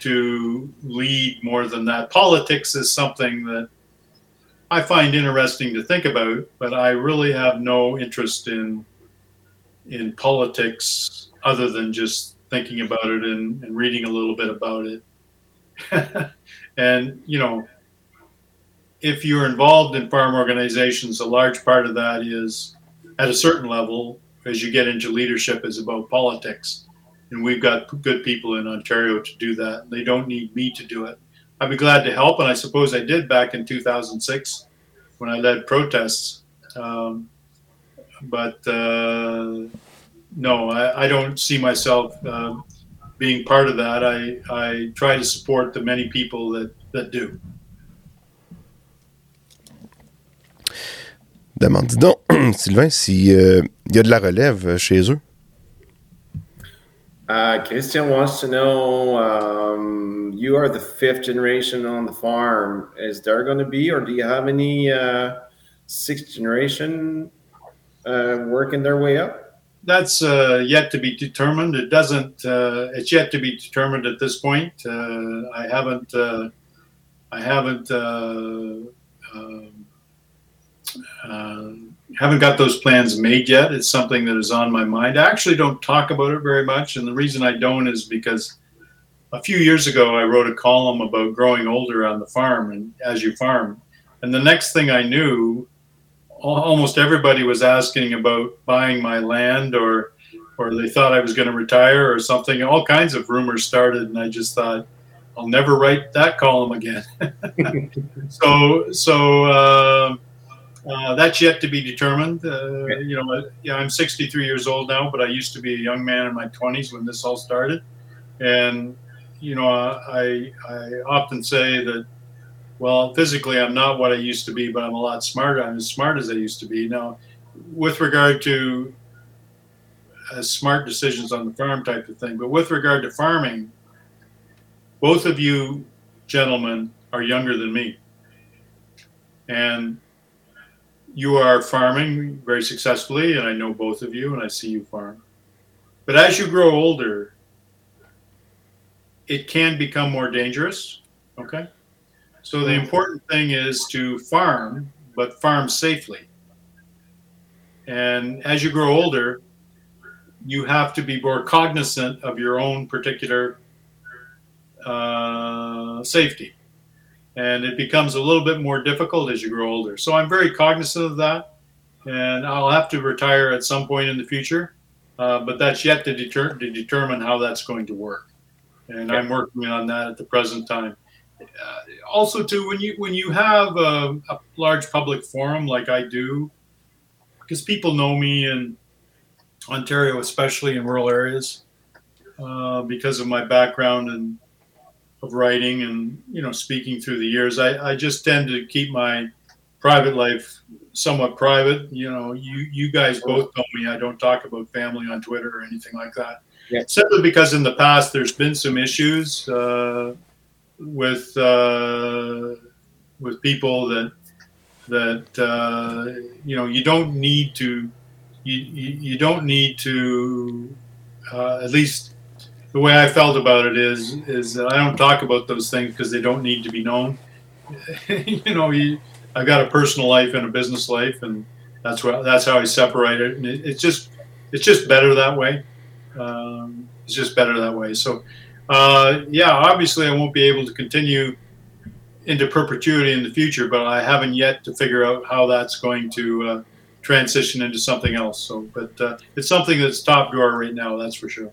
to lead more than that. Politics is something that I find interesting to think about, but I really have no interest in in politics other than just thinking about it and, and reading a little bit about it. and you know, if you're involved in farm organizations, a large part of that is at a certain level, as you get into leadership, is about politics and we've got good people in Ontario to do that. They don't need me to do it. I'd be glad to help, and I suppose I did back in 2006 when I led protests. Um, but uh, no, I, I, don't see myself uh, being part of that. I, I try to support the many people that, that do. Demande, donc, Sylvain, s'il euh, y a de la relève chez eux. Uh, Christian wants to know um, you are the fifth generation on the farm. Is there going to be, or do you have any uh, sixth generation uh, working their way up? That's uh, yet to be determined. It doesn't. Uh, it's yet to be determined at this point. Uh, I haven't. I haven't. Haven't got those plans made yet. It's something that is on my mind. I actually don't talk about it very much, and the reason I don't is because a few years ago I wrote a column about growing older on the farm and as you farm, and the next thing I knew, almost everybody was asking about buying my land or or they thought I was going to retire or something. All kinds of rumors started, and I just thought. I'll never write that column again. so, so uh, Uh, that's yet to be determined. Uh, you know, uh, yeah, I'm 63 years old now, but I used to be a young man in my 20s when this all started. And you know, I I often say that, well, physically I'm not what I used to be, but I'm a lot smarter. I'm as smart as I used to be now. With regard to uh, smart decisions on the farm type of thing, but with regard to farming, both of you gentlemen are younger than me, and you are farming very successfully, and I know both of you, and I see you farm. But as you grow older, it can become more dangerous. Okay. So the important thing is to farm, but farm safely. And as you grow older, you have to be more cognizant of your own particular uh, safety. And it becomes a little bit more difficult as you grow older. So I'm very cognizant of that. And I'll have to retire at some point in the future. Uh, but that's yet to, deter- to determine how that's going to work and I'm working on that at the present time. Uh, also, too, when you when you have a, a, large public forum like I do, because people know me in Ontario, especially in rural areas, uh, because of my background and of writing and you know speaking through the years, I, I just tend to keep my private life somewhat private. You know, you you guys both know me. I don't talk about family on Twitter or anything like that. Yeah. Simply because in the past there's been some issues uh, with uh, with people that that uh, you know you don't need to you, you, you don't need to uh, at least the way I felt about it is is that I don't talk about those things because they don't need to be known. you know, you, I've got a personal life and a business life, and that's what that's how I separate it. And it, it's just it's just better that way. Um, it's just better that way. So, uh, yeah, obviously, I won't be able to continue into perpetuity in the future, but I haven't yet to figure out how that's going to uh, transition into something else. So, but uh, it's something that's top drawer right now, that's for sure.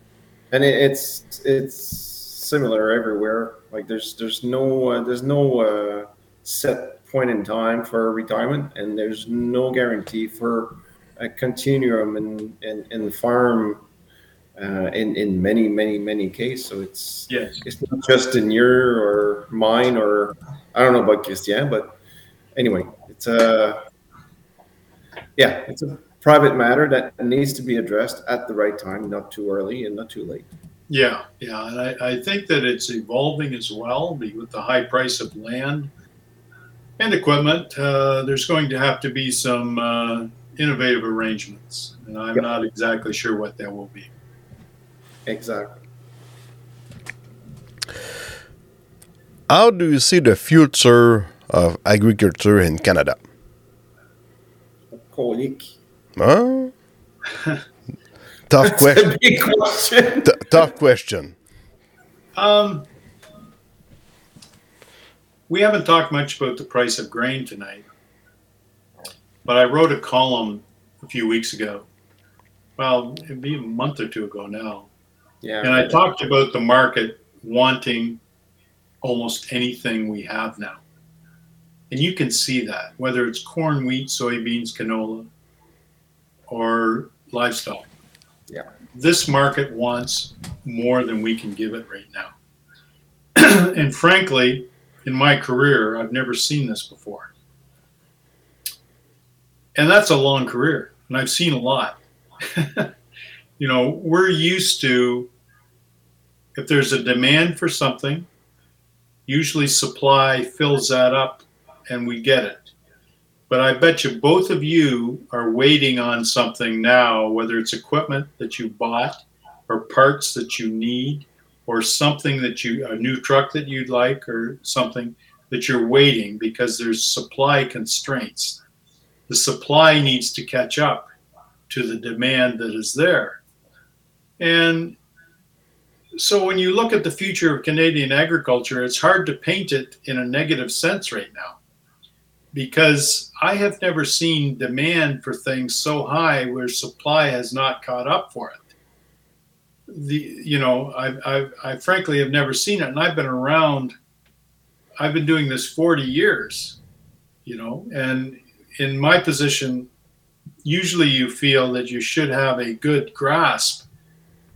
And it's it's similar everywhere. Like there's there's no uh, there's no uh, set point in time for retirement, and there's no guarantee for a continuum in in, in farm uh, in in many many many cases. So it's yes, it's not just in your or mine or I don't know about Christian, but anyway, it's a yeah, it's a private matter that needs to be addressed at the right time, not too early and not too late. Yeah, yeah, and I, I think that it's evolving as well with the high price of land and equipment. Uh, there's going to have to be some uh, innovative arrangements, and I'm yep. not exactly sure what that will be. Exactly. How do you see the future of agriculture in Canada? Colic. Huh? tough question. question. T- tough question. Um, we haven't talked much about the price of grain tonight, but I wrote a column a few weeks ago. Well, it'd be a month or two ago now, yeah. And I talked about the market wanting almost anything we have now. And you can see that, whether it's corn, wheat, soybeans, canola, or livestock. Yeah. This market wants more than we can give it right now. and frankly, in my career, I've never seen this before. And that's a long career, and I've seen a lot. you know, we're used to if there's a demand for something, usually supply fills that up and we get it. But I bet you both of you are waiting on something now, whether it's equipment that you bought or parts that you need or something that you, a new truck that you'd like or something that you're waiting because there's supply constraints. The supply needs to catch up to the demand that is there. And so when you look at the future of Canadian agriculture, it's hard to paint it in a negative sense right now because I have never seen demand for things so high where supply has not caught up for it. The you know I I, I frankly have never seen it, and I've been around. I've been doing this forty years, you know, and in my position, usually you feel that you should have a good grasp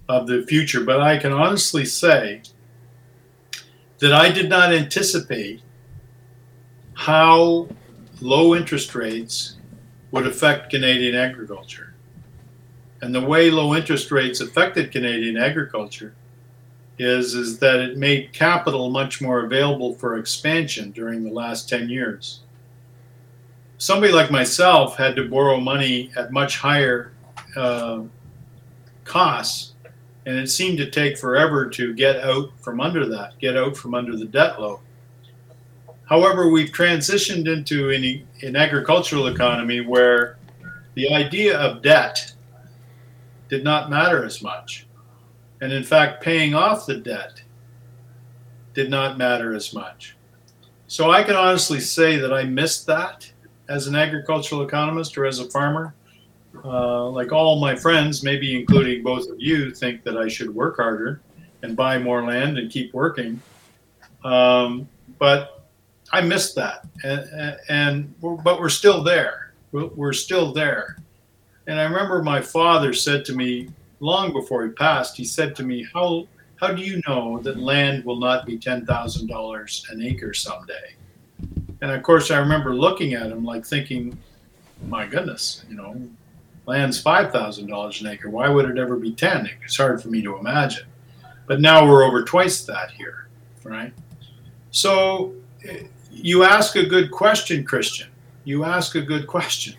of the future, but I can honestly say that I did not anticipate how low interest rates would affect Canadian agriculture. And the way low interest rates affected Canadian agriculture is, is that it made capital much more available for expansion during the last 10 years. Somebody like myself had to borrow money at much higher uh, costs, and it seemed to take forever to get out from under that, get out from under the debt load. However, we've transitioned into an, an agricultural economy where the idea of debt did not matter as much. And in fact, paying off the debt did not matter as much. So I can honestly say that I missed that as an agricultural economist or as a farmer. Uh, like all my friends, maybe including both of you, think that I should work harder and buy more land and keep working. Um, but I missed that, and, and but we're still there. We're still there. And I remember my father said to me long before he passed, he said to me, "How how do you know that land will not be ten thousand dollars an acre someday?" And of course, I remember looking at him like thinking, "My goodness, you know, land's five thousand dollars an acre. Why would it ever be ten? It's hard for me to imagine." But now we're over twice that here, right? So eh, you ask a good question, Christian. You ask a good question.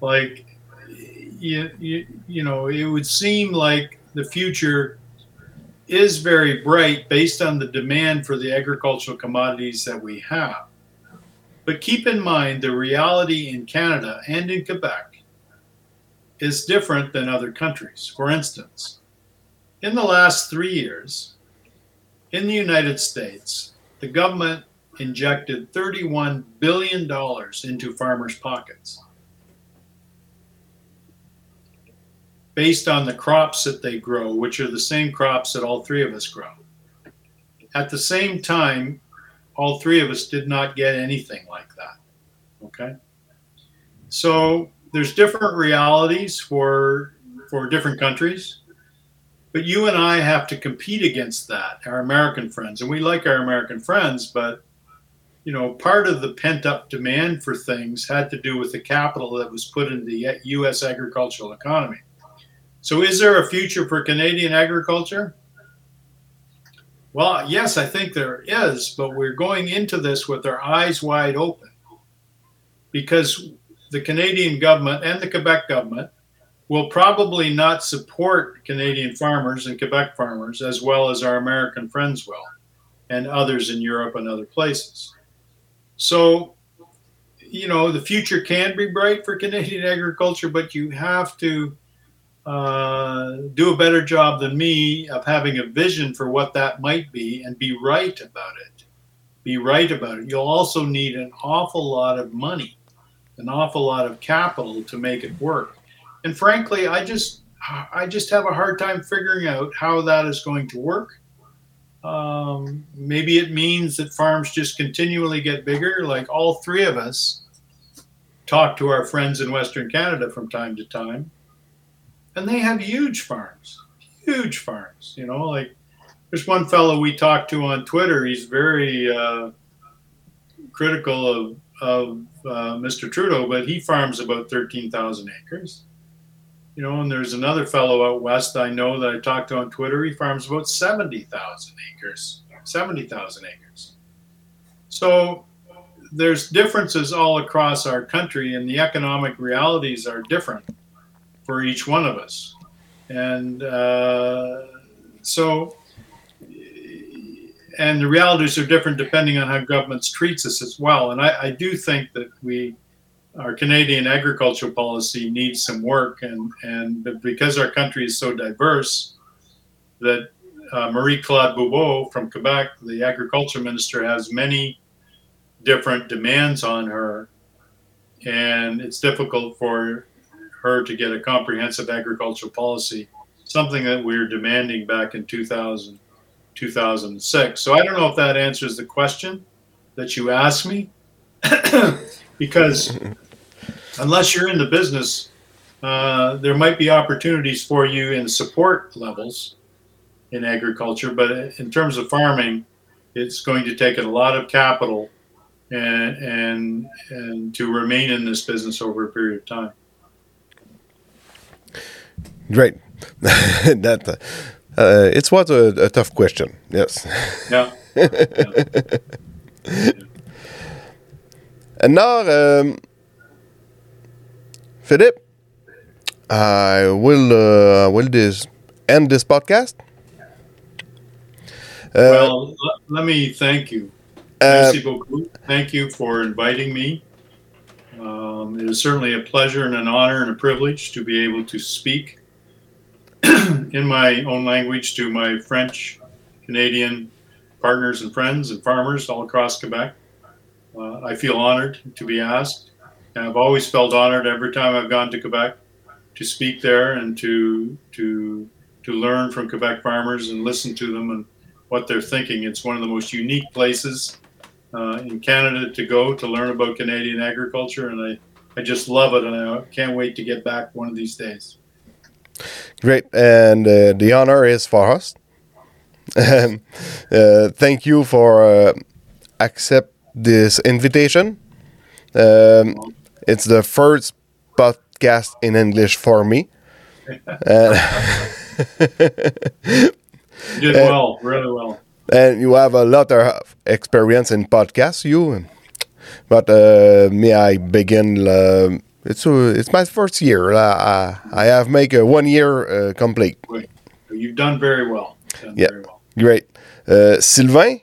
Like you, you, you know, it would seem like the future is very bright based on the demand for the agricultural commodities that we have. But keep in mind the reality in Canada and in Quebec is different than other countries. For instance, in the last three years, in the United States, the government injected $31 billion into farmers' pockets. based on the crops that they grow, which are the same crops that all three of us grow. At the same time, all three of us did not get anything like that. Okay? So there's different realities for for different countries. But you and I have to compete against that, our American friends. And we like our American friends, but you know, part of the pent up demand for things had to do with the capital that was put into the US agricultural economy. So, is there a future for Canadian agriculture? Well, yes, I think there is, but we're going into this with our eyes wide open because the Canadian government and the Quebec government will probably not support Canadian farmers and Quebec farmers as well as our American friends will, and others in Europe and other places. So, you know, the future can be bright for Canadian agriculture, but you have to uh, do a better job than me of having a vision for what that might be and be right about it. Be right about it. You'll also need an awful lot of money, an awful lot of capital to make it work. And frankly, I just I just have a hard time figuring out how that is going to work. Um, maybe it means that farms just continually get bigger, like all three of us talk to our friends in Western Canada from time to time and they have huge farms, huge farms. You know, like there's one fellow we talked to on Twitter. He's very uh, critical of of uh, Mr. Trudeau, but he farms about thirteen thousand acres. You know, and there's another fellow out west I know that I talked to on Twitter. He farms about seventy thousand acres. Seventy thousand acres. So there's differences all across our country, and the economic realities are different for each one of us. And uh, so, and the realities are different depending on how governments treats us as well. And I, I do think that we, our Canadian agricultural policy needs some work, and and because our country is so diverse, that uh, Marie Claude Bibeau from Quebec, the agriculture minister, has many different demands on her, and it's difficult for her to get a comprehensive agricultural policy, something that we were demanding back in 2000, 2006. So I don't know if that answers the question that you asked me, because unless you're in the business, uh, there might be opportunities for you in support levels in agriculture, but in terms of farming, it's going to take a lot of capital and and and to remain in this business over a period of time. Great. that uh, it's what a, a tough question. Yes. Yeah. And now, um, Philip, I will uh, will this end this podcast. Uh, well, let me thank you. uh. Thank you for inviting me. Um, it is certainly a pleasure and an honor and a privilege to be able to speak in my own language to my French, Canadian partners and friends and farmers all across Quebec. Uh, I feel honored to be asked. And I've always felt honored every time I've gone to Quebec to speak there and to to to learn from Quebec farmers and listen to them and what they're thinking. It's one of the most unique places uh, in Canada to go to learn about Canadian agriculture, and I, I just love it, and I can't wait to get back one of these days. Great, and uh, the honor is for us. Uh, thank you for uh, accept this invitation. Um, it's the first podcast in English for me. Uh, You did Uh, well, really well. and you have a lot of experience in podcasts, you. But uh, me, I begin. Uh, it's uh, it's my first year. Uh, I have make a one year uh, complete. You've done very well. Done Yeah. very well. Great. Euh, Sylvain,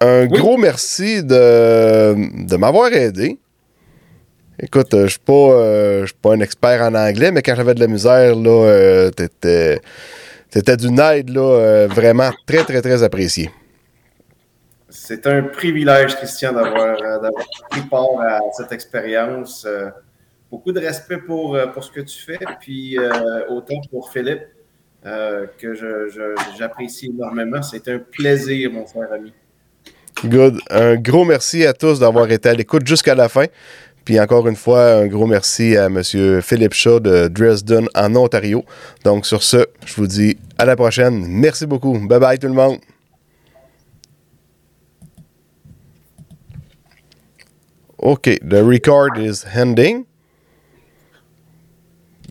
un gros merci de, de m'avoir aidé. Écoute, euh, je suis pas, euh, suis pas un expert en anglais, mais quand j'avais de la misère, là, euh, t'étais, t'étais d'une aide là, euh, vraiment très, très, très appréciée. C'est un privilège, Christian, d'avoir pris part à cette expérience. Beaucoup de respect pour, pour ce que tu fais, puis autant pour Philippe, que je- je- j'apprécie énormément. C'est un plaisir, mon frère ami. Good. Un gros merci à tous d'avoir été à l'écoute jusqu'à la fin. Puis encore une fois, un gros merci à M. Philippe Shaw de Dresden en Ontario. Donc sur ce, je vous dis à la prochaine. Merci beaucoup. Bye bye tout le monde. Okay, the record is ending.